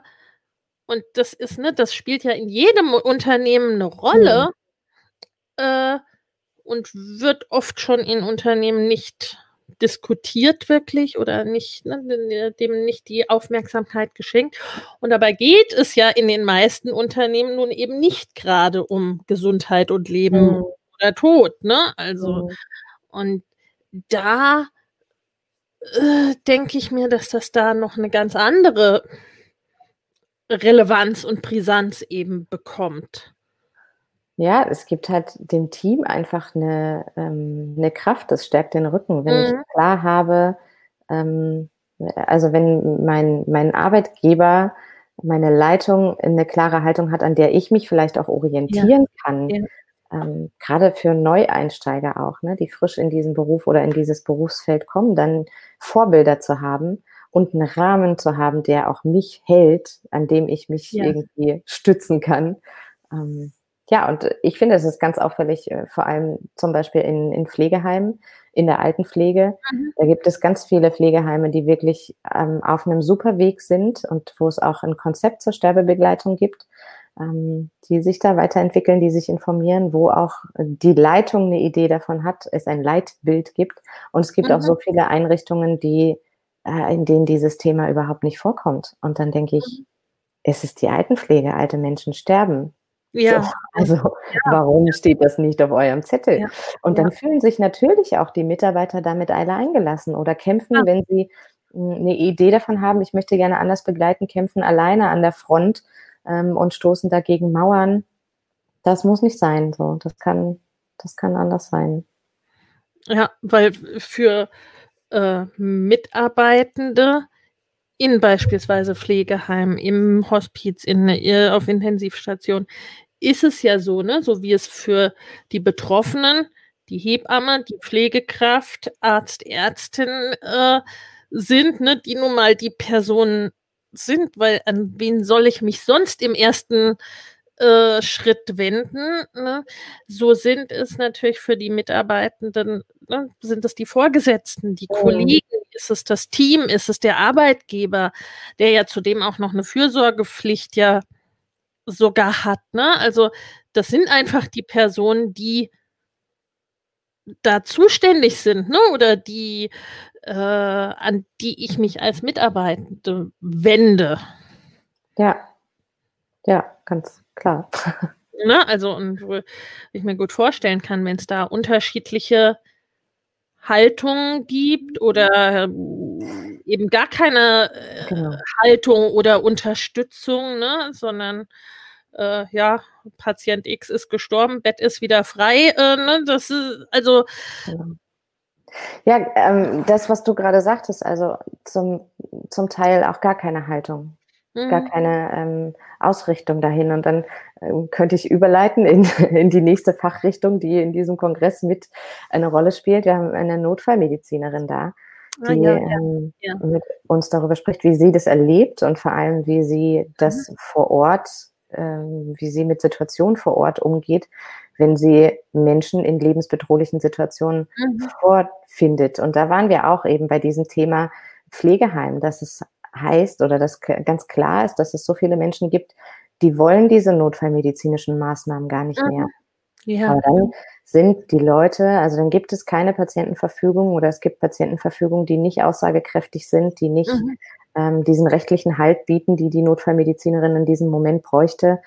und das ist, ne, das spielt ja in jedem Unternehmen eine Rolle mhm. äh, und wird oft schon in Unternehmen nicht diskutiert wirklich oder nicht, ne, dem nicht die Aufmerksamkeit geschenkt. Und dabei geht es ja in den meisten Unternehmen nun eben nicht gerade um Gesundheit und Leben mhm. oder Tod, ne? Also, mhm. und da äh, denke ich mir, dass das da noch eine ganz andere Relevanz und Brisanz eben bekommt. Ja, es gibt halt dem Team einfach eine, ähm, eine Kraft, das stärkt den Rücken. Wenn mhm. ich klar habe, ähm, also wenn mein, mein Arbeitgeber, meine Leitung eine klare Haltung hat, an der ich mich vielleicht auch orientieren ja. kann, ja. Ähm, gerade für Neueinsteiger auch, ne, die frisch in diesen Beruf oder in dieses Berufsfeld kommen, dann Vorbilder zu haben und einen Rahmen zu haben, der auch mich hält, an dem ich mich ja. irgendwie stützen kann. Ähm, ja, und ich finde, es ist ganz auffällig, äh, vor allem zum Beispiel in, in Pflegeheimen, in der Altenpflege. Mhm. Da gibt es ganz viele Pflegeheime, die wirklich ähm, auf einem super Weg sind und wo es auch ein Konzept zur Sterbebegleitung gibt, ähm, die sich da weiterentwickeln, die sich informieren, wo auch die Leitung eine Idee davon hat, es ein Leitbild gibt. Und es gibt mhm. auch so viele Einrichtungen, die, äh, in denen dieses Thema überhaupt nicht vorkommt. Und dann denke ich, mhm. es ist die Altenpflege, alte Menschen sterben. Ja. So, also ja. warum steht das nicht auf eurem Zettel? Ja. Und dann fühlen sich natürlich auch die Mitarbeiter damit alle eingelassen oder kämpfen, wenn sie hm, eine Idee davon haben, ich möchte gerne anders begleiten, kämpfen alleine an der Front ähm, und stoßen dagegen Mauern. Das muss nicht sein. So, das kann, das kann anders sein. Ja, weil für äh, Mitarbeitende in beispielsweise Pflegeheimen, im Hospiz, in, äh, auf Intensivstation ist es ja so, ne, so wie es für die Betroffenen, die Hebamme, die Pflegekraft, Arzt, Ärztin äh, sind, ne, die nun mal die Personen sind, weil an wen soll ich mich sonst im ersten äh, Schritt wenden. Ne? So sind es natürlich für die Mitarbeitenden, ne? sind es die Vorgesetzten, die oh. Kollegen, ist es das Team, ist es der Arbeitgeber, der ja zudem auch noch eine Fürsorgepflicht ja sogar hat. Ne? Also das sind einfach die Personen, die da zuständig sind, ne? oder die, äh, an die ich mich als Mitarbeitende wende. Ja, ja, ganz klar. Ne? Also, und wo ich mir gut vorstellen kann, wenn es da unterschiedliche Haltungen gibt oder eben gar keine äh, genau. Haltung oder Unterstützung, ne? sondern äh, ja, Patient X ist gestorben, Bett ist wieder frei. Äh, ne? Das ist also. Genau. Ja, ähm, das, was du gerade sagtest, also zum, zum Teil auch gar keine Haltung mhm. gar keine ähm, Ausrichtung dahin. Und dann ähm, könnte ich überleiten in, in die nächste Fachrichtung, die in diesem Kongress mit eine Rolle spielt. Wir haben eine Notfallmedizinerin da, die ah, ja, ähm, ja. mit uns darüber spricht, wie sie das erlebt und vor allem, wie sie das mhm. vor Ort, ähm, wie sie mit Situationen vor Ort umgeht, wenn sie Menschen in lebensbedrohlichen Situationen mhm. vorfindet. Und da waren wir auch eben bei diesem Thema Pflegeheim, dass es heißt oder dass ganz klar ist, dass es so viele Menschen gibt, die wollen diese notfallmedizinischen Maßnahmen gar nicht mehr. Ja. Aber dann sind die Leute, also dann gibt es keine Patientenverfügung oder es gibt Patientenverfügungen, die nicht aussagekräftig sind, die nicht mhm. ähm, diesen rechtlichen Halt bieten, die die Notfallmedizinerin in diesem Moment bräuchte.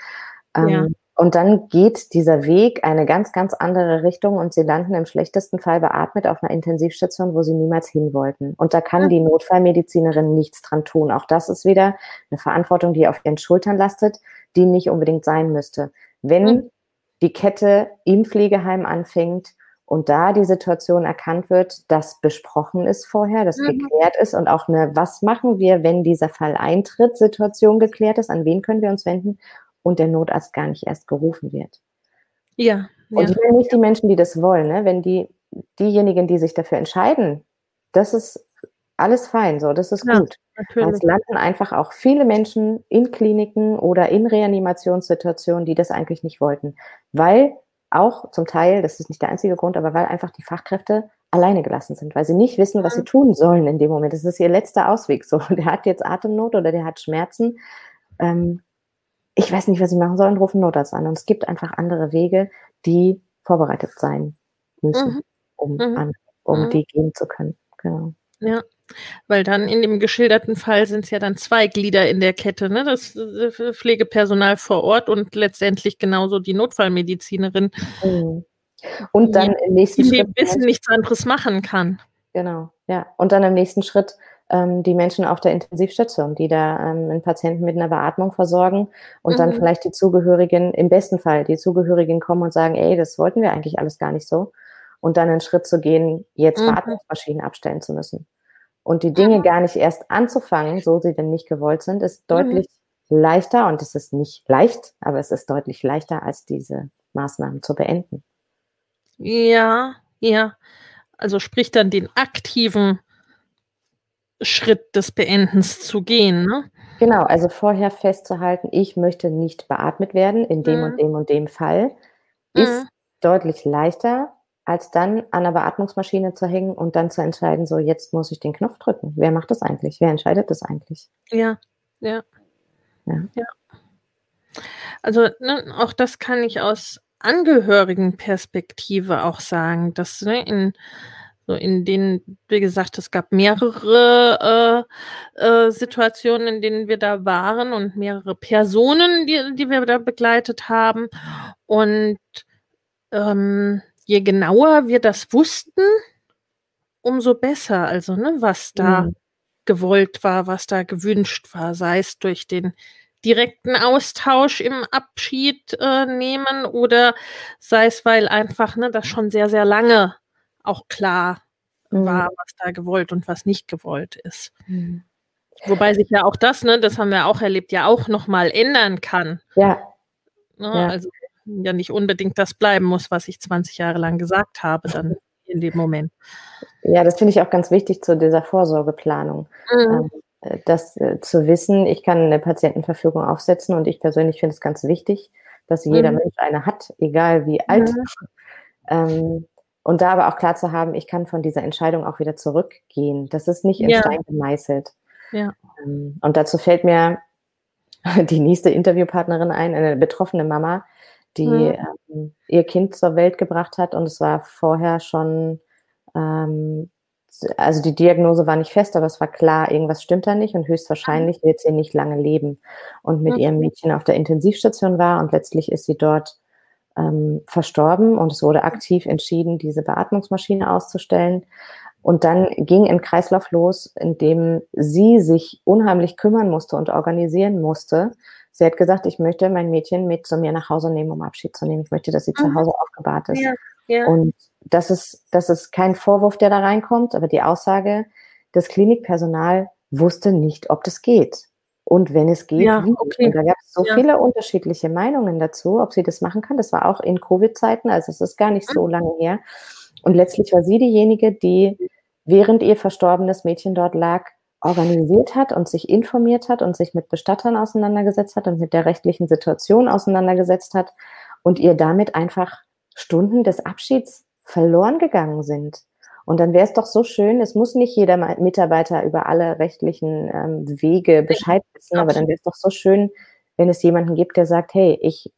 Ähm, ja. Und dann geht dieser Weg eine ganz, ganz andere Richtung und sie landen im schlechtesten Fall beatmet auf einer Intensivstation, wo sie niemals hin wollten. Und da kann die Notfallmedizinerin nichts dran tun. Auch das ist wieder eine Verantwortung, die auf ihren Schultern lastet, die nicht unbedingt sein müsste. Wenn mhm. Die Kette im Pflegeheim anfängt und da die Situation erkannt wird, dass besprochen ist vorher, dass mhm. geklärt ist und auch eine, was machen wir, wenn dieser Fall eintritt, Situation geklärt ist, an wen können wir uns wenden und der Notarzt gar nicht erst gerufen wird. Ja. Und ja. nicht die Menschen, die das wollen, ne? wenn die, diejenigen, die sich dafür entscheiden, das ist alles fein, so, das ist ja, gut. Natürlich. Es landen einfach auch viele Menschen in Kliniken oder in Reanimationssituationen, die das eigentlich nicht wollten. Weil auch zum Teil, das ist nicht der einzige Grund, aber weil einfach die Fachkräfte alleine gelassen sind, weil sie nicht wissen, was sie tun sollen in dem Moment. Das ist ihr letzter Ausweg. So, der hat jetzt Atemnot oder der hat Schmerzen. Ähm, ich weiß nicht, was sie machen sollen, rufen Notarzt an. Und es gibt einfach andere Wege, die vorbereitet sein müssen, mhm. um, mhm. An, um mhm. die gehen zu können. Genau. Ja, weil dann in dem geschilderten Fall sind es ja dann zwei Glieder in der Kette, ne? Das äh, Pflegepersonal vor Ort und letztendlich genauso die Notfallmedizinerin. Mhm. Und dann im nächsten die Schritt. Wissen nichts anderes machen kann. Genau, ja. Und dann im nächsten Schritt ähm, die Menschen auf der Intensivstation, die da ähm, einen Patienten mit einer Beatmung versorgen und mhm. dann vielleicht die Zugehörigen, im besten Fall die Zugehörigen kommen und sagen, ey, das wollten wir eigentlich alles gar nicht so. Und dann einen Schritt zu gehen, jetzt mhm. Beatmungsmaschinen abstellen zu müssen. Und die Dinge mhm. gar nicht erst anzufangen, so sie denn nicht gewollt sind, ist mhm. deutlich leichter und es ist nicht leicht, aber es ist deutlich leichter, als diese Maßnahmen zu beenden. Ja, ja. Also sprich dann den aktiven Schritt des Beendens zu gehen. Ne? Genau, also vorher festzuhalten, ich möchte nicht beatmet werden in dem mhm. und dem und dem Fall, ist mhm. deutlich leichter, als dann an der Beatmungsmaschine zu hängen und dann zu entscheiden, so jetzt muss ich den Knopf drücken. Wer macht das eigentlich? Wer entscheidet das eigentlich? Ja, ja. Ja. ja. Also ne, auch das kann ich aus Angehörigenperspektive auch sagen, dass ne, in so in denen, wie gesagt, es gab mehrere äh, äh, Situationen, in denen wir da waren und mehrere Personen, die, die wir da begleitet haben. Und ähm, je genauer wir das wussten, umso besser. Also, ne, was da mhm. gewollt war, was da gewünscht war, sei es durch den direkten Austausch im Abschied äh, nehmen oder sei es, weil einfach ne, das schon sehr, sehr lange auch klar mhm. war, was da gewollt und was nicht gewollt ist. Mhm. Wobei sich ja auch das, ne, das haben wir auch erlebt, ja auch nochmal ändern kann. Ja. Ne, ja. Also ja nicht unbedingt das bleiben muss, was ich 20 Jahre lang gesagt habe, dann in dem Moment. Ja, das finde ich auch ganz wichtig zu dieser Vorsorgeplanung. Mhm. Ähm, äh, das äh, zu wissen, ich kann eine Patientenverfügung aufsetzen und ich persönlich finde es ganz wichtig, dass jeder mhm. Mensch eine hat, egal wie alt. Mhm. Ähm, und da aber auch klar zu haben, ich kann von dieser Entscheidung auch wieder zurückgehen. Das ist nicht in ja. Stein gemeißelt. Ja. Ähm, und dazu fällt mir die nächste Interviewpartnerin ein, eine betroffene Mama, die mhm. ähm, ihr Kind zur Welt gebracht hat und es war vorher schon, ähm, also die Diagnose war nicht fest, aber es war klar, irgendwas stimmt da nicht und höchstwahrscheinlich wird sie nicht lange leben. Und mit mhm. ihrem Mädchen auf der Intensivstation war und letztlich ist sie dort ähm, verstorben und es wurde aktiv entschieden, diese Beatmungsmaschine auszustellen. Und dann ging ein Kreislauf los, in dem sie sich unheimlich kümmern musste und organisieren musste. Sie hat gesagt, ich möchte mein Mädchen mit zu mir nach Hause nehmen, um Abschied zu nehmen. Ich möchte, dass sie mhm. zu Hause aufgebahrt ist. Ja, ja. Und das ist, das ist kein Vorwurf, der da reinkommt, aber die Aussage, das Klinikpersonal wusste nicht, ob das geht. Und wenn es geht, ja, okay. Und da gab es so ja. viele unterschiedliche Meinungen dazu, ob sie das machen kann. Das war auch in Covid-Zeiten, also es ist gar nicht so mhm. lange her. Und letztlich war sie diejenige, die während ihr verstorbenes Mädchen dort lag, organisiert hat und sich informiert hat und sich mit Bestattern auseinandergesetzt hat und mit der rechtlichen Situation auseinandergesetzt hat und ihr damit einfach Stunden des Abschieds verloren gegangen sind. Und dann wäre es doch so schön, es muss nicht jeder Mitarbeiter über alle rechtlichen ähm, Wege Bescheid wissen, aber dann wäre es doch so schön, wenn es jemanden gibt, der sagt, hey, ich,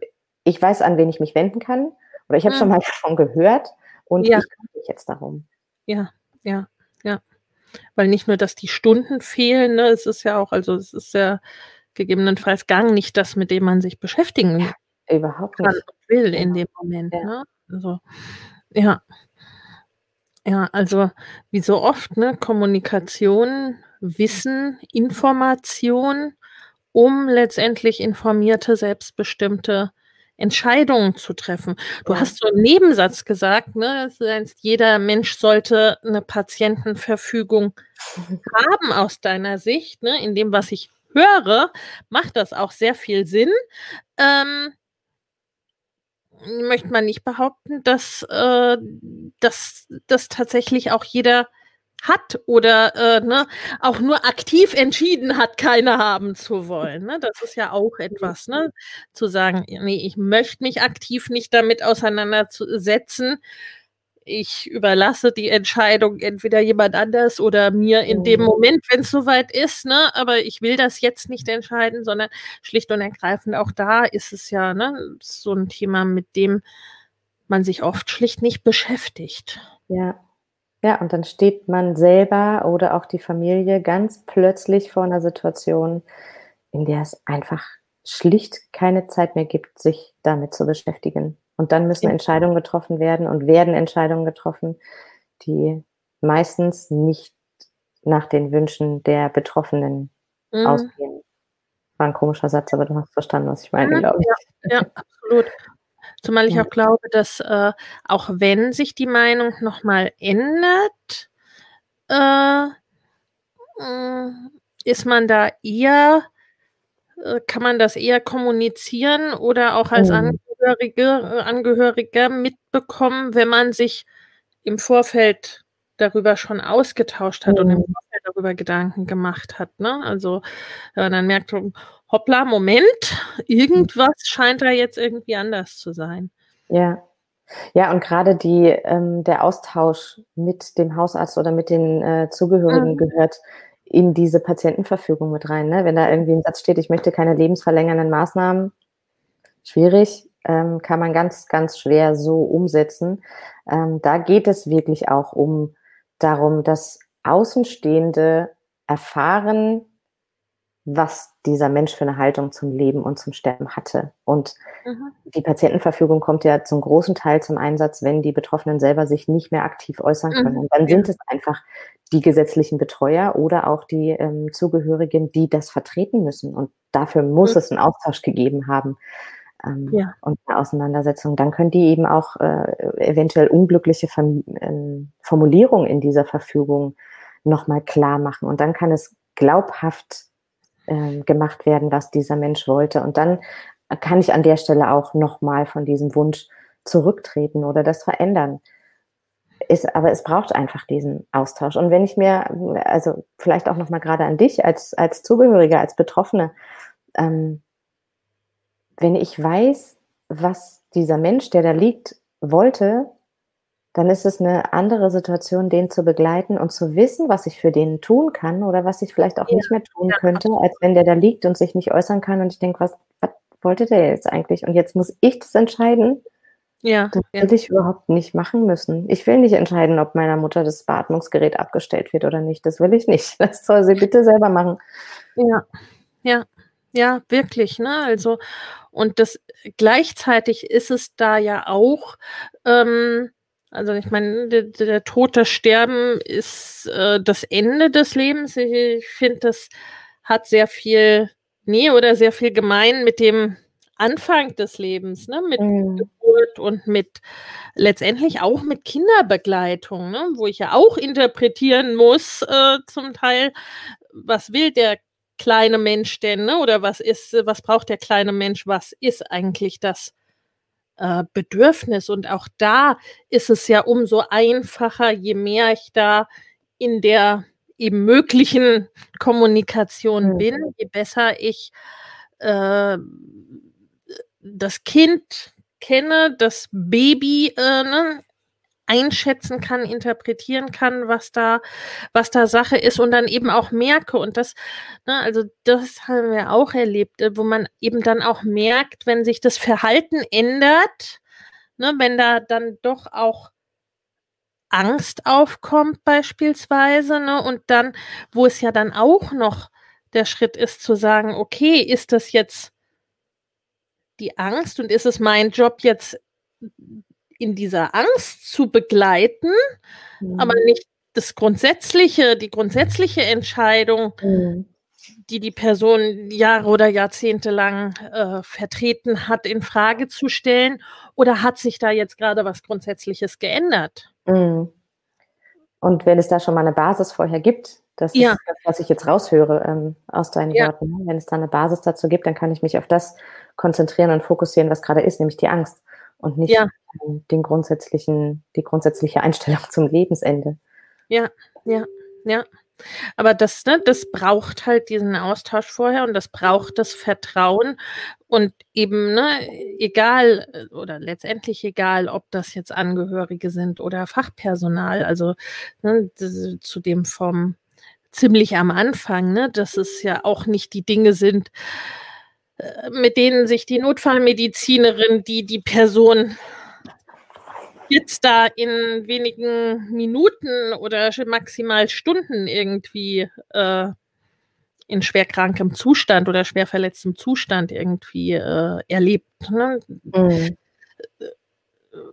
ich weiß, an wen ich mich wenden kann oder ich habe mhm. schon mal davon gehört und ja. ich kümmere mich jetzt darum. Ja, ja, ja. Weil nicht nur, dass die Stunden fehlen, ne, es ist ja auch, also es ist ja gegebenenfalls Gang nicht das, mit dem man sich beschäftigen ja, überhaupt kann nicht. und will in dem Moment. Ja. Ne? Also, ja. Ja, also wie so oft, ne, Kommunikation, Wissen, Information, um letztendlich informierte, selbstbestimmte Entscheidungen zu treffen. Du ja. hast so einen Nebensatz gesagt, ne? Das heißt, jeder Mensch sollte eine Patientenverfügung haben aus deiner Sicht. Ne? In dem, was ich höre, macht das auch sehr viel Sinn. Ähm, möchte man nicht behaupten, dass, äh, dass das tatsächlich auch jeder hat oder äh, ne, auch nur aktiv entschieden hat, keine haben zu wollen. Ne? Das ist ja auch etwas, ne? zu sagen, nee, ich möchte mich aktiv nicht damit auseinandersetzen ich überlasse die Entscheidung entweder jemand anders oder mir in dem mhm. Moment, wenn es soweit ist, ne? Aber ich will das jetzt nicht entscheiden, sondern schlicht und ergreifend auch da ist es ja, ne, so ein Thema, mit dem man sich oft schlicht nicht beschäftigt. Ja. Ja, und dann steht man selber oder auch die Familie ganz plötzlich vor einer Situation, in der es einfach schlicht keine Zeit mehr gibt, sich damit zu beschäftigen. Und dann müssen Entscheidungen getroffen werden und werden Entscheidungen getroffen, die meistens nicht nach den Wünschen der Betroffenen mhm. ausgehen. War ein komischer Satz, aber du hast verstanden, was ich meine, ja, glaube ich. Ja, ja, absolut. Zumal ich auch glaube, dass äh, auch wenn sich die Meinung nochmal ändert, äh, äh, ist man da eher, äh, kann man das eher kommunizieren oder auch als mhm. Angehörige, äh, Angehörige mitbekommen, wenn man sich im Vorfeld darüber schon ausgetauscht hat mhm. und im mhm. Vorfeld darüber Gedanken gemacht hat. Ne? Also wenn man dann merkt, hoppla, Moment, irgendwas scheint da jetzt irgendwie anders zu sein. Ja. Ja, und gerade die, ähm, der Austausch mit dem Hausarzt oder mit den äh, Zugehörigen mhm. gehört in diese Patientenverfügung mit rein. Ne? Wenn da irgendwie ein Satz steht, ich möchte keine lebensverlängernden Maßnahmen, schwierig ähm, kann man ganz, ganz schwer so umsetzen. Ähm, da geht es wirklich auch um darum, dass Außenstehende erfahren, was dieser Mensch für eine Haltung zum Leben und zum Sterben hatte. Und mhm. die Patientenverfügung kommt ja zum großen Teil zum Einsatz, wenn die Betroffenen selber sich nicht mehr aktiv äußern können. Mhm. Und dann sind es einfach die gesetzlichen Betreuer oder auch die ähm, Zugehörigen, die das vertreten müssen. Und dafür muss mhm. es einen Austausch gegeben haben. ähm, ja. und eine Auseinandersetzung. Dann können die eben auch äh, eventuell unglückliche Form ähm, Formulierungen in dieser Verfügung nochmal klar machen. Und dann kann es glaubhaft äh, gemacht werden, was dieser Mensch wollte. Und dann kann ich an der Stelle auch nochmal von diesem Wunsch zurücktreten oder das verändern. Ist, aber es braucht einfach diesen Austausch. Und wenn ich mir, also vielleicht auch nochmal gerade an dich als, als Zugehörige, als Betroffene, ähm, wenn ich weiß, was dieser Mensch, der da liegt, wollte, dann ist es eine andere Situation, den zu begleiten und zu wissen, was ich für den tun kann oder was ich vielleicht auch ja. nicht mehr tun könnte, als wenn der da liegt und sich nicht äußern kann und ich denke, was, was wollte der jetzt eigentlich? Und jetzt muss ich das entscheiden. Ja. Das will ja. ich überhaupt nicht machen müssen. Ich will nicht entscheiden, ob meiner Mutter das Beatmungsgerät abgestellt wird oder nicht. Das will ich nicht. Das soll sie bitte selber machen. Ja, ja, ja, wirklich. Ne? Also, und das gleichzeitig ist es da ja auch, ähm, also ich meine, der, der Tod, das Sterben ist äh, das Ende des Lebens. Ich, ich finde, das hat sehr viel Nähe oder sehr viel gemein mit dem Anfang des Lebens, ne? mit mhm. Geburt und mit letztendlich auch mit Kinderbegleitung, ne? wo ich ja auch interpretieren muss, äh, zum Teil, was will der kleine Mensch denn, ne? oder was ist, was braucht der kleine Mensch, was ist eigentlich das äh, Bedürfnis. Und auch da ist es ja umso einfacher, je mehr ich da in der eben möglichen Kommunikation mhm. bin, je besser ich äh, das Kind kenne, das Baby äh, ne, einschätzen kann, interpretieren kann, was da, was da Sache ist und dann eben auch merke. Und das, ne, also das haben wir auch erlebt, äh, wo man eben dann auch merkt, wenn sich das Verhalten ändert, ne, wenn da dann doch auch Angst aufkommt beispielsweise, ne, und dann, wo es ja dann auch noch der Schritt ist zu sagen, okay, ist das jetzt die Angst und ist es mein Job jetzt in dieser Angst zu begleiten, mhm. aber nicht das grundsätzliche, die grundsätzliche Entscheidung, mhm. die die Person Jahre oder Jahrzehnte lang äh, vertreten hat, in Frage zu stellen? Oder hat sich da jetzt gerade was Grundsätzliches geändert? Mhm. Und wenn es da schon mal eine Basis vorher gibt, das ja. ist das, was ich jetzt raushöre ähm, aus deinen ja. Worten. Ne? Wenn es da eine Basis dazu gibt, dann kann ich mich auf das konzentrieren und fokussieren, was gerade ist, nämlich die Angst und nicht ja. den grundsätzlichen, die grundsätzliche Einstellung zum Lebensende. Ja, ja, ja. Aber das, ne, das braucht halt diesen Austausch vorher und das braucht das Vertrauen und eben, ne, egal oder letztendlich egal, ob das jetzt Angehörige sind oder Fachpersonal, also ne, zu dem vom ziemlich am Anfang, ne, dass es ja auch nicht die Dinge sind, mit denen sich die Notfallmedizinerin, die die Person jetzt da in wenigen Minuten oder maximal Stunden irgendwie äh, in schwerkrankem Zustand oder schwer verletztem Zustand irgendwie äh, erlebt, ne? mhm.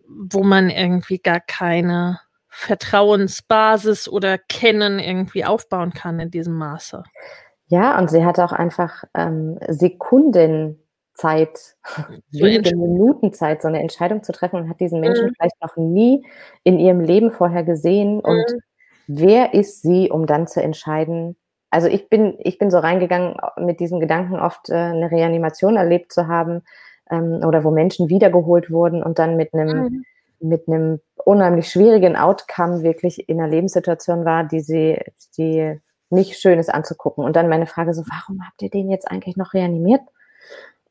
wo man irgendwie gar keine Vertrauensbasis oder Kennen irgendwie aufbauen kann in diesem Maße. Ja, und sie hatte auch einfach ähm, Sekundenzeit, wenige Minuten Zeit, so eine Entscheidung zu treffen und hat diesen Menschen mhm. vielleicht noch nie in ihrem Leben vorher gesehen. Mhm. Und wer ist sie, um dann zu entscheiden? Also ich bin, ich bin so reingegangen mit diesem Gedanken, oft äh, eine Reanimation erlebt zu haben ähm, oder wo Menschen wiedergeholt wurden und dann mit einem mhm mit einem unheimlich schwierigen Outcome wirklich in einer Lebenssituation war, die sie, die nicht schön ist anzugucken. Und dann meine Frage so, warum habt ihr den jetzt eigentlich noch reanimiert?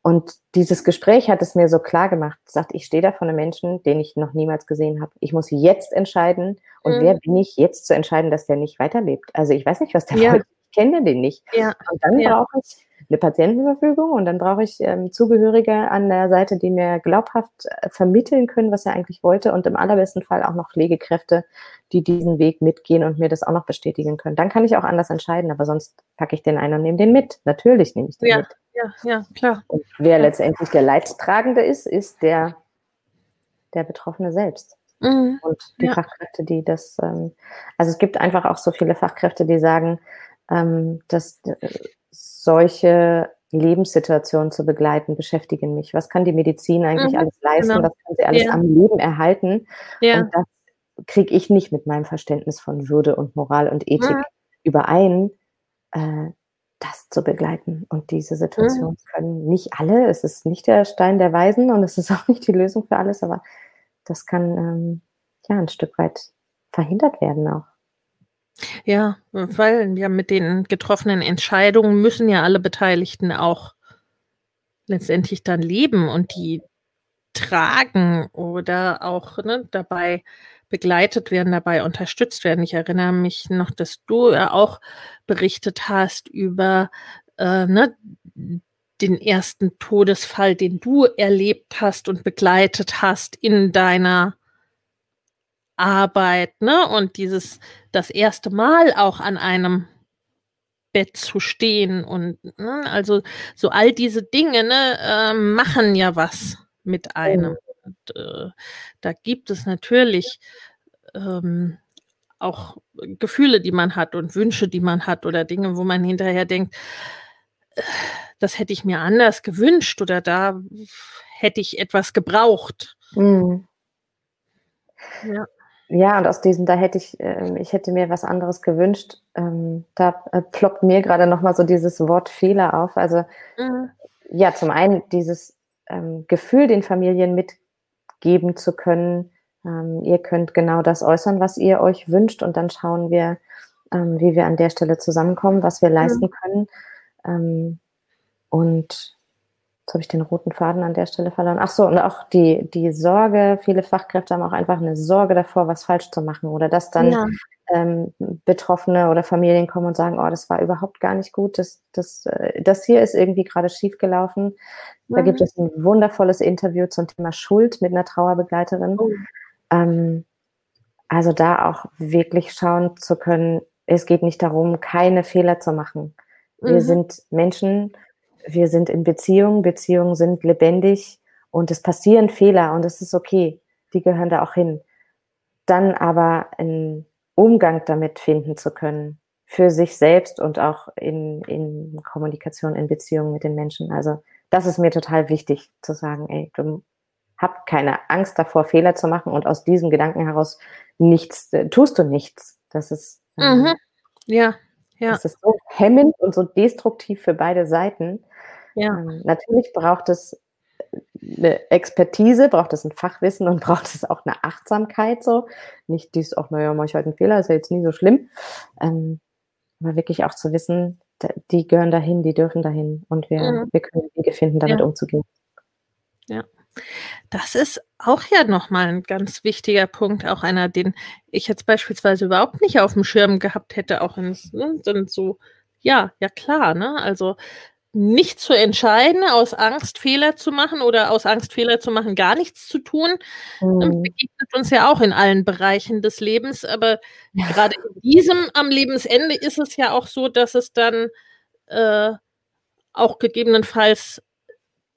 Und dieses Gespräch hat es mir so klar gemacht, sagt, ich stehe da vor einem Menschen, den ich noch niemals gesehen habe. Ich muss jetzt entscheiden. Und mhm. wer bin ich jetzt zu entscheiden, dass der nicht weiterlebt? Also ich weiß nicht, was der ja. wollte. Ich kenne den nicht. Ja. Und dann ja. brauche ich eine Patientenverfügung und dann brauche ich ähm, Zugehörige an der Seite, die mir glaubhaft äh, vermitteln können, was er eigentlich wollte und im allerbesten Fall auch noch Pflegekräfte, die diesen Weg mitgehen und mir das auch noch bestätigen können. Dann kann ich auch anders entscheiden, aber sonst packe ich den ein und nehme den mit. Natürlich nehme ich den ja, mit. Ja, ja, klar. Und wer letztendlich der Leidtragende ist, ist der, der Betroffene selbst. Mhm. Und die ja. Fachkräfte, die das, ähm, also es gibt einfach auch so viele Fachkräfte, die sagen, ähm, dass äh, solche Lebenssituationen zu begleiten, beschäftigen mich. Was kann die Medizin eigentlich mhm, alles leisten? Genau. Was kann sie alles ja. am Leben erhalten? Ja. Und das kriege ich nicht mit meinem Verständnis von Würde und Moral und Ethik ja. überein, äh, das zu begleiten. Und diese Situation mhm. können nicht alle, es ist nicht der Stein der Weisen und es ist auch nicht die Lösung für alles, aber das kann ähm, ja ein Stück weit verhindert werden auch. Ja, weil ja mit den getroffenen Entscheidungen müssen ja alle Beteiligten auch letztendlich dann leben und die tragen oder auch ne, dabei begleitet werden, dabei unterstützt werden. Ich erinnere mich noch, dass du ja auch berichtet hast über äh, ne, den ersten Todesfall, den du erlebt hast und begleitet hast in deiner Arbeit, ne? Und dieses das erste Mal auch an einem Bett zu stehen und ne? also so all diese Dinge ne, äh, machen ja was mit einem. Oh. Und, äh, da gibt es natürlich ähm, auch Gefühle, die man hat und Wünsche, die man hat oder Dinge, wo man hinterher denkt, äh, das hätte ich mir anders gewünscht oder da hätte ich etwas gebraucht. Mhm. Ja. Ja, und aus diesem, da hätte ich, äh, ich hätte mir was anderes gewünscht. Ähm, da äh, ploppt mir gerade nochmal so dieses Wort Fehler auf. Also, mhm. ja, zum einen dieses ähm, Gefühl den Familien mitgeben zu können, ähm, ihr könnt genau das äußern, was ihr euch wünscht, und dann schauen wir, ähm, wie wir an der Stelle zusammenkommen, was wir leisten mhm. können. Ähm, und Jetzt habe ich den roten Faden an der Stelle verloren. Ach so, und auch die, die Sorge, viele Fachkräfte haben auch einfach eine Sorge davor, was falsch zu machen oder dass dann ja. ähm, Betroffene oder Familien kommen und sagen, oh, das war überhaupt gar nicht gut, das, das, äh, das hier ist irgendwie gerade schief gelaufen. Da gibt es ein wundervolles Interview zum Thema Schuld mit einer Trauerbegleiterin. Oh. Ähm, also da auch wirklich schauen zu können, es geht nicht darum, keine Fehler zu machen. Wir mhm. sind Menschen wir sind in Beziehungen, Beziehungen sind lebendig und es passieren Fehler und es ist okay, die gehören da auch hin. Dann aber einen Umgang damit finden zu können, für sich selbst und auch in, in Kommunikation, in Beziehungen mit den Menschen. Also das ist mir total wichtig zu sagen, ey, du hab keine Angst davor, Fehler zu machen und aus diesem Gedanken heraus nichts, äh, tust du nichts. Das ist, ähm, mhm. ja, ja. Das ist so hemmend und so destruktiv für beide Seiten. Ja. Ähm, natürlich braucht es eine Expertise, braucht es ein Fachwissen und braucht es auch eine Achtsamkeit so. Nicht dies, auch, naja, mache ich heute einen Fehler, ist ja jetzt nie so schlimm. Ähm, aber wirklich auch zu wissen, die gehören dahin, die dürfen dahin und wir, mhm. wir können Wege finden, damit ja. umzugehen. Ja. Das ist auch ja nochmal ein ganz wichtiger Punkt, auch einer, den ich jetzt beispielsweise überhaupt nicht auf dem Schirm gehabt hätte, auch in ne, so, ja, ja klar, ne? Also nicht zu entscheiden, aus Angst Fehler zu machen oder aus Angst Fehler zu machen, gar nichts zu tun, mhm. begegnet uns ja auch in allen Bereichen des Lebens. Aber ja. gerade in diesem am Lebensende ist es ja auch so, dass es dann äh, auch gegebenenfalls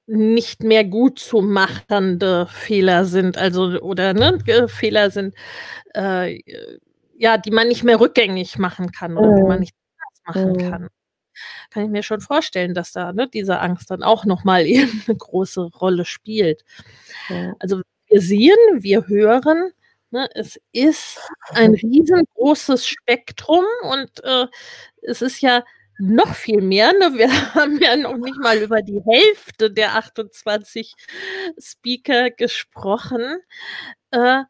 nicht mehr gut zu machende Fehler sind, also oder ne, Fehler sind, äh, ja, die man nicht mehr rückgängig machen kann oder mhm. die man mhm. nicht machen mhm. kann kann ich mir schon vorstellen, dass da ne, diese Angst dann auch nochmal eben eine große Rolle spielt. Ja. Also wir sehen, wir hören, ne, es ist ein riesengroßes Spektrum und äh, es ist ja noch viel mehr. Ne? Wir haben ja noch nicht mal über die Hälfte der 28 Speaker gesprochen. Äh,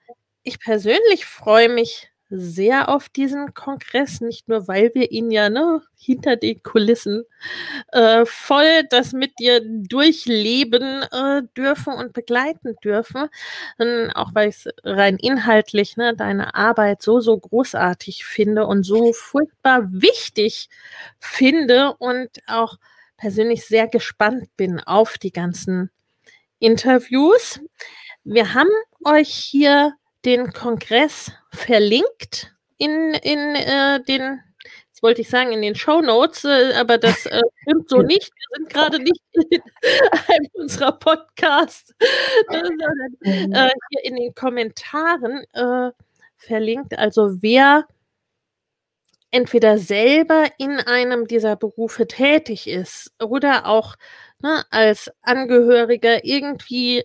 ich persönlich freue mich sehr auf diesen Kongress, nicht nur, weil wir ihn ja ne, hinter den Kulissen äh, voll das mit dir durchleben äh, dürfen und begleiten dürfen, sondern auch weil ich es rein inhaltlich ne, deine Arbeit so, so großartig finde und so furchtbar wichtig finde und auch persönlich sehr gespannt bin auf die ganzen Interviews. Wir haben euch hier den Kongress verlinkt in, in äh, den, jetzt wollte ich sagen, in den Show Notes, äh, aber das äh, stimmt so nicht. Wir sind gerade nicht in einem unserer Podcasts, sondern äh, hier in den Kommentaren äh, verlinkt. Also wer entweder selber in einem dieser Berufe tätig ist oder auch ne, als Angehöriger irgendwie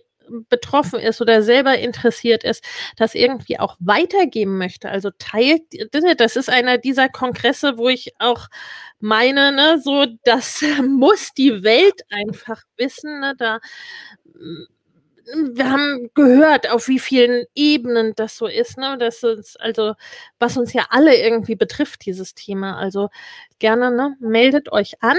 betroffen ist oder selber interessiert ist, das irgendwie auch weitergeben möchte. Also teilt, das ist einer dieser Kongresse, wo ich auch meine, ne, so, das muss die Welt einfach wissen. Ne, da wir haben gehört, auf wie vielen Ebenen das so ist, ne? Das ist also, was uns ja alle irgendwie betrifft, dieses Thema. Also gerne, ne, meldet euch an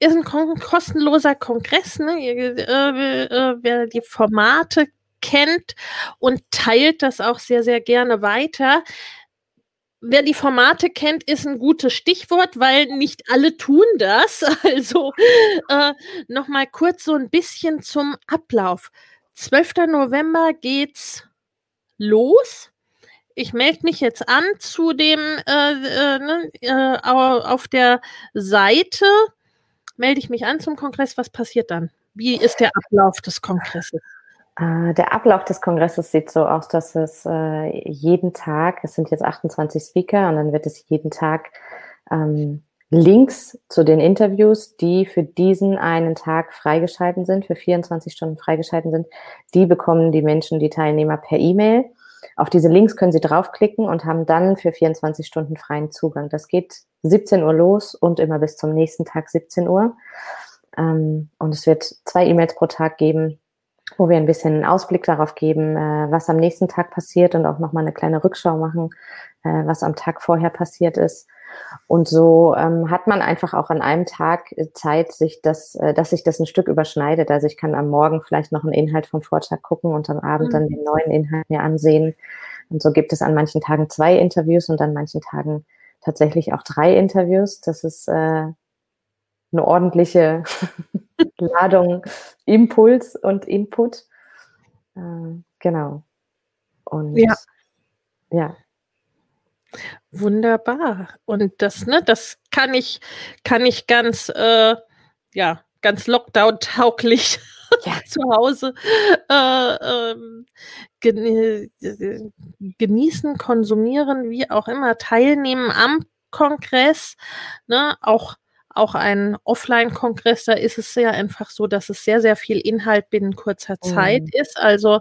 ist ein kostenloser Kongress, ne? Ihr, äh, äh, wer die Formate kennt und teilt das auch sehr, sehr gerne weiter. Wer die Formate kennt, ist ein gutes Stichwort, weil nicht alle tun das. Also äh, nochmal kurz so ein bisschen zum Ablauf. 12. November geht's los. Ich melde mich jetzt an zu dem äh, äh, ne, äh, auf der Seite melde ich mich an zum Kongress. Was passiert dann? Wie ist der Ablauf des Kongresses? Äh, der Ablauf des Kongresses sieht so aus, dass es äh, jeden Tag, es sind jetzt 28 Speaker und dann wird es jeden Tag ähm, Links zu den Interviews, die für diesen einen Tag freigeschalten sind, für 24 Stunden freigeschalten sind, die bekommen die Menschen, die Teilnehmer per E-Mail. Auf diese Links können Sie draufklicken und haben dann für 24 Stunden freien Zugang. Das geht 17 Uhr los und immer bis zum nächsten Tag 17 Uhr. Ähm, und es wird zwei E-Mails pro Tag geben, wo wir ein bisschen einen Ausblick darauf geben, äh, was am nächsten Tag passiert und auch nochmal eine kleine Rückschau machen, äh, was am Tag vorher passiert ist. Und so ähm, hat man einfach auch an einem Tag Zeit, sich das, äh, dass sich das ein Stück überschneidet. Also ich kann am Morgen vielleicht noch einen Inhalt vom Vortag gucken und am Abend mhm. dann den neuen Inhalt mir ansehen. Und so gibt es an manchen Tagen zwei Interviews und an manchen Tagen tatsächlich auch drei Interviews. Das ist äh, eine ordentliche Ladung Impuls und Input. Äh, genau. Und ja. ja. Wunderbar. Und das, ne, das kann ich, kann ich ganz, äh, ja, ganz Lockdown-tauglich ja. zu Hause äh, ähm, genießen, konsumieren, wie auch immer, teilnehmen am Kongress, ne, auch auch ein Offline-Kongress, da ist es ja einfach so, dass es sehr, sehr viel Inhalt binnen kurzer Zeit mhm. ist. Also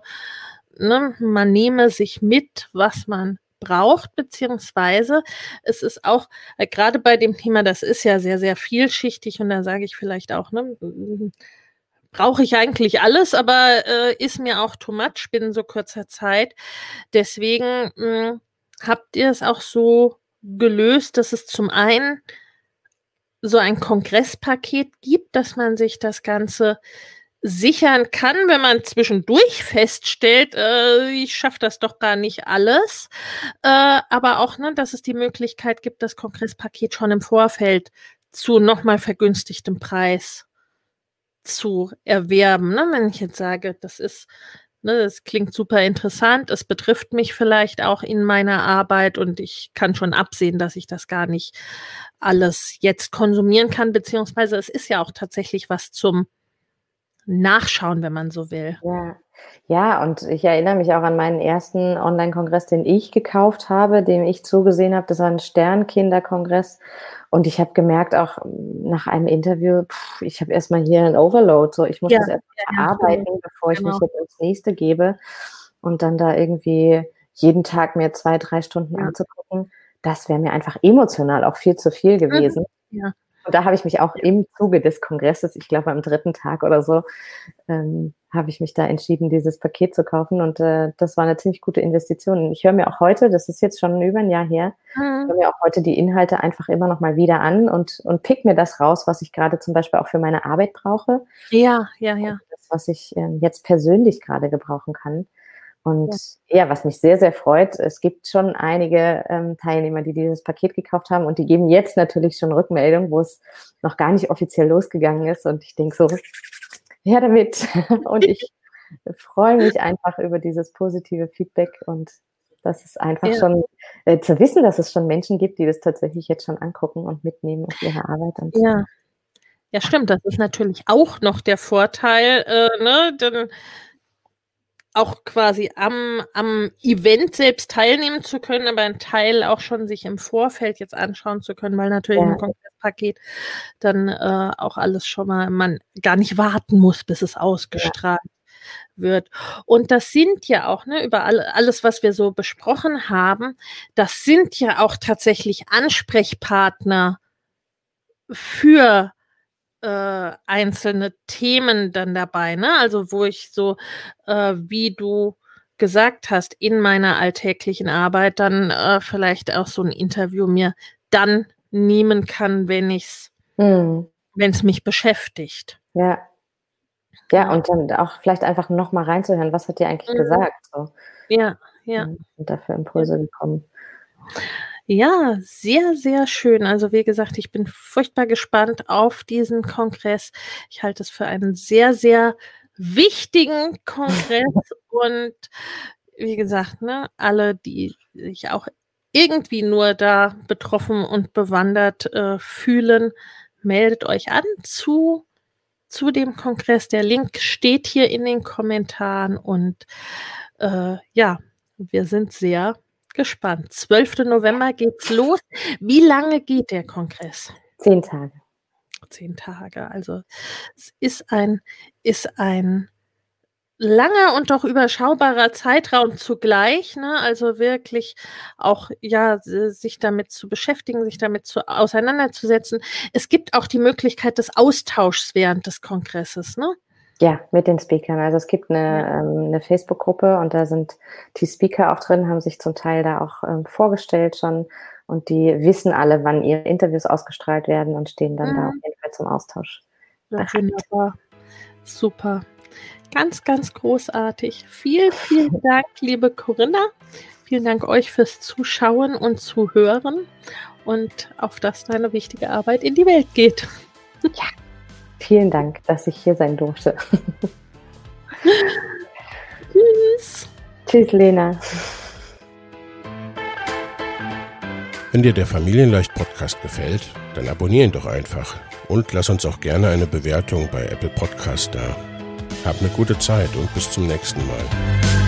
ne, man nehme sich mit, was man braucht, beziehungsweise es ist auch, äh, gerade bei dem Thema, das ist ja sehr, sehr vielschichtig und da sage ich vielleicht auch, ne, brauche ich eigentlich alles, aber äh, ist mir auch too much binnen so kurzer Zeit. Deswegen mh, hm, habt ihr es auch so gelöst, dass es zum einen so ein Kongresspaket gibt, dass man sich das Ganze sichern kann, wenn man zwischendurch feststellt, äh, ich schaffe das doch gar nicht alles. Äh, aber auch, ne, dass es die Möglichkeit gibt, das Kongresspaket schon im Vorfeld zu nochmal vergünstigtem Preis zu erwerben. Ne? Wenn ich jetzt sage, das ist, ne, das klingt super interessant, es betrifft mich vielleicht auch in meiner Arbeit und ich kann schon absehen, dass ich das gar nicht alles jetzt konsumieren kann, beziehungsweise es ist ja auch tatsächlich was zum nachschauen, wenn man so will. Ja. Ja, und ich erinnere mich auch an meinen ersten Online-Kongress, den ich gekauft habe, dem ich zugesehen habe. Das war ein Sternkinderkongress. Und ich habe gemerkt, auch nach einem Interview, pff, ich habe erstmal hier einen Overload. So, ich muss ja, das erstmal ja, arbeiten, bevor ich genau. mich jetzt ins nächste gebe. Und dann da irgendwie jeden Tag mir zwei, drei Stunden ja. anzugucken, das wäre mir einfach emotional auch viel zu viel mhm. gewesen. Ja. Und da habe ich mich auch im Zuge des Kongresses, ich glaube am dritten Tag oder so, ähm, habe ich mich da entschieden, dieses Paket zu kaufen. Und äh, das war eine ziemlich gute Investition. Ich höre mir auch heute, das ist jetzt schon über ein Jahr her, mhm. höre mir auch heute die Inhalte einfach immer noch mal wieder an und, und pick mir das raus, was ich gerade zum Beispiel auch für meine Arbeit brauche. Ja, ja, ja. das, was ich äh, jetzt persönlich gerade gebrauchen kann. Und ja. ja. was mich sehr, sehr freut, es gibt schon einige ähm, Teilnehmer, die dieses Paket gekauft haben und die geben jetzt natürlich schon Rückmeldung, wo es noch gar nicht offiziell losgegangen ist. Und ich denke so, ja damit. und ich freue mich einfach über dieses positive Feedback und das ist einfach ja. schon äh, zu wissen, dass es schon Menschen gibt, die das tatsächlich jetzt schon angucken und mitnehmen auf ihre Arbeit. Und ja. Ja, stimmt. Das ist natürlich auch noch der Vorteil, äh, ne? Denn auch quasi am, am Event selbst teilnehmen zu können, aber ein Teil auch schon sich im Vorfeld jetzt anschauen zu können, weil natürlich ja. im Kongresspaket dann äh, auch alles schon mal, man gar nicht warten muss, bis es ausgestrahlt ja. wird. Und das sind ja auch, ne, über all, alles, was wir so besprochen haben, das sind ja auch tatsächlich Ansprechpartner für äh, einzelne Themen dann dabei, ne? Also wo ich so, äh, wie du gesagt hast, in meiner alltäglichen Arbeit dann äh, vielleicht auch so ein Interview mir dann nehmen kann, wenn ich's, mhm. wenn es mich beschäftigt. Ja. Ja, und dann auch vielleicht einfach nochmal reinzuhören, was hat dir eigentlich mhm. gesagt? So. Ja, ja. Und dafür Impulse gekommen. Ja, sehr, sehr schön. Also wie gesagt, ich bin furchtbar gespannt auf diesen Kongress. Ich halte es für einen sehr, sehr wichtigen Kongress und wie gesagt, ne, alle, die sich auch irgendwie nur da betroffen und bewandert äh, fühlen, meldet euch an zu, zu dem Kongress. Der Link steht hier in den Kommentaren und äh, ja, wir sind sehr gespannt. 12. November geht's los. Wie lange geht der Kongress? Zehn Tage. Zehn Tage. Also es ist ein, ist ein langer und doch überschaubarer Zeitraum zugleich. Ne? Also wirklich auch ja sich damit zu beschäftigen, sich damit zu, auseinanderzusetzen. Es gibt auch die Möglichkeit des Austauschs während des Kongresses. Ne? Ja, mit den Speakern. Also es gibt eine, ähm, eine Facebook-Gruppe und da sind die Speaker auch drin, haben sich zum Teil da auch ähm, vorgestellt schon und die wissen alle, wann ihre Interviews ausgestrahlt werden und stehen dann mhm. da auf jeden Fall zum Austausch. Ja, wunderbar. Super. Ganz, ganz großartig. Vielen, vielen Dank, liebe Corinna. Vielen Dank euch fürs Zuschauen und Zuhören und auf dass deine wichtige Arbeit in die Welt geht. Ja. Vielen Dank, dass ich hier sein durfte. Tschüss. Tschüss, Lena. Wenn dir der Familienleicht-Podcast gefällt, dann abonnier ihn doch einfach und lass uns auch gerne eine Bewertung bei Apple Podcast da. Hab eine gute Zeit und bis zum nächsten Mal.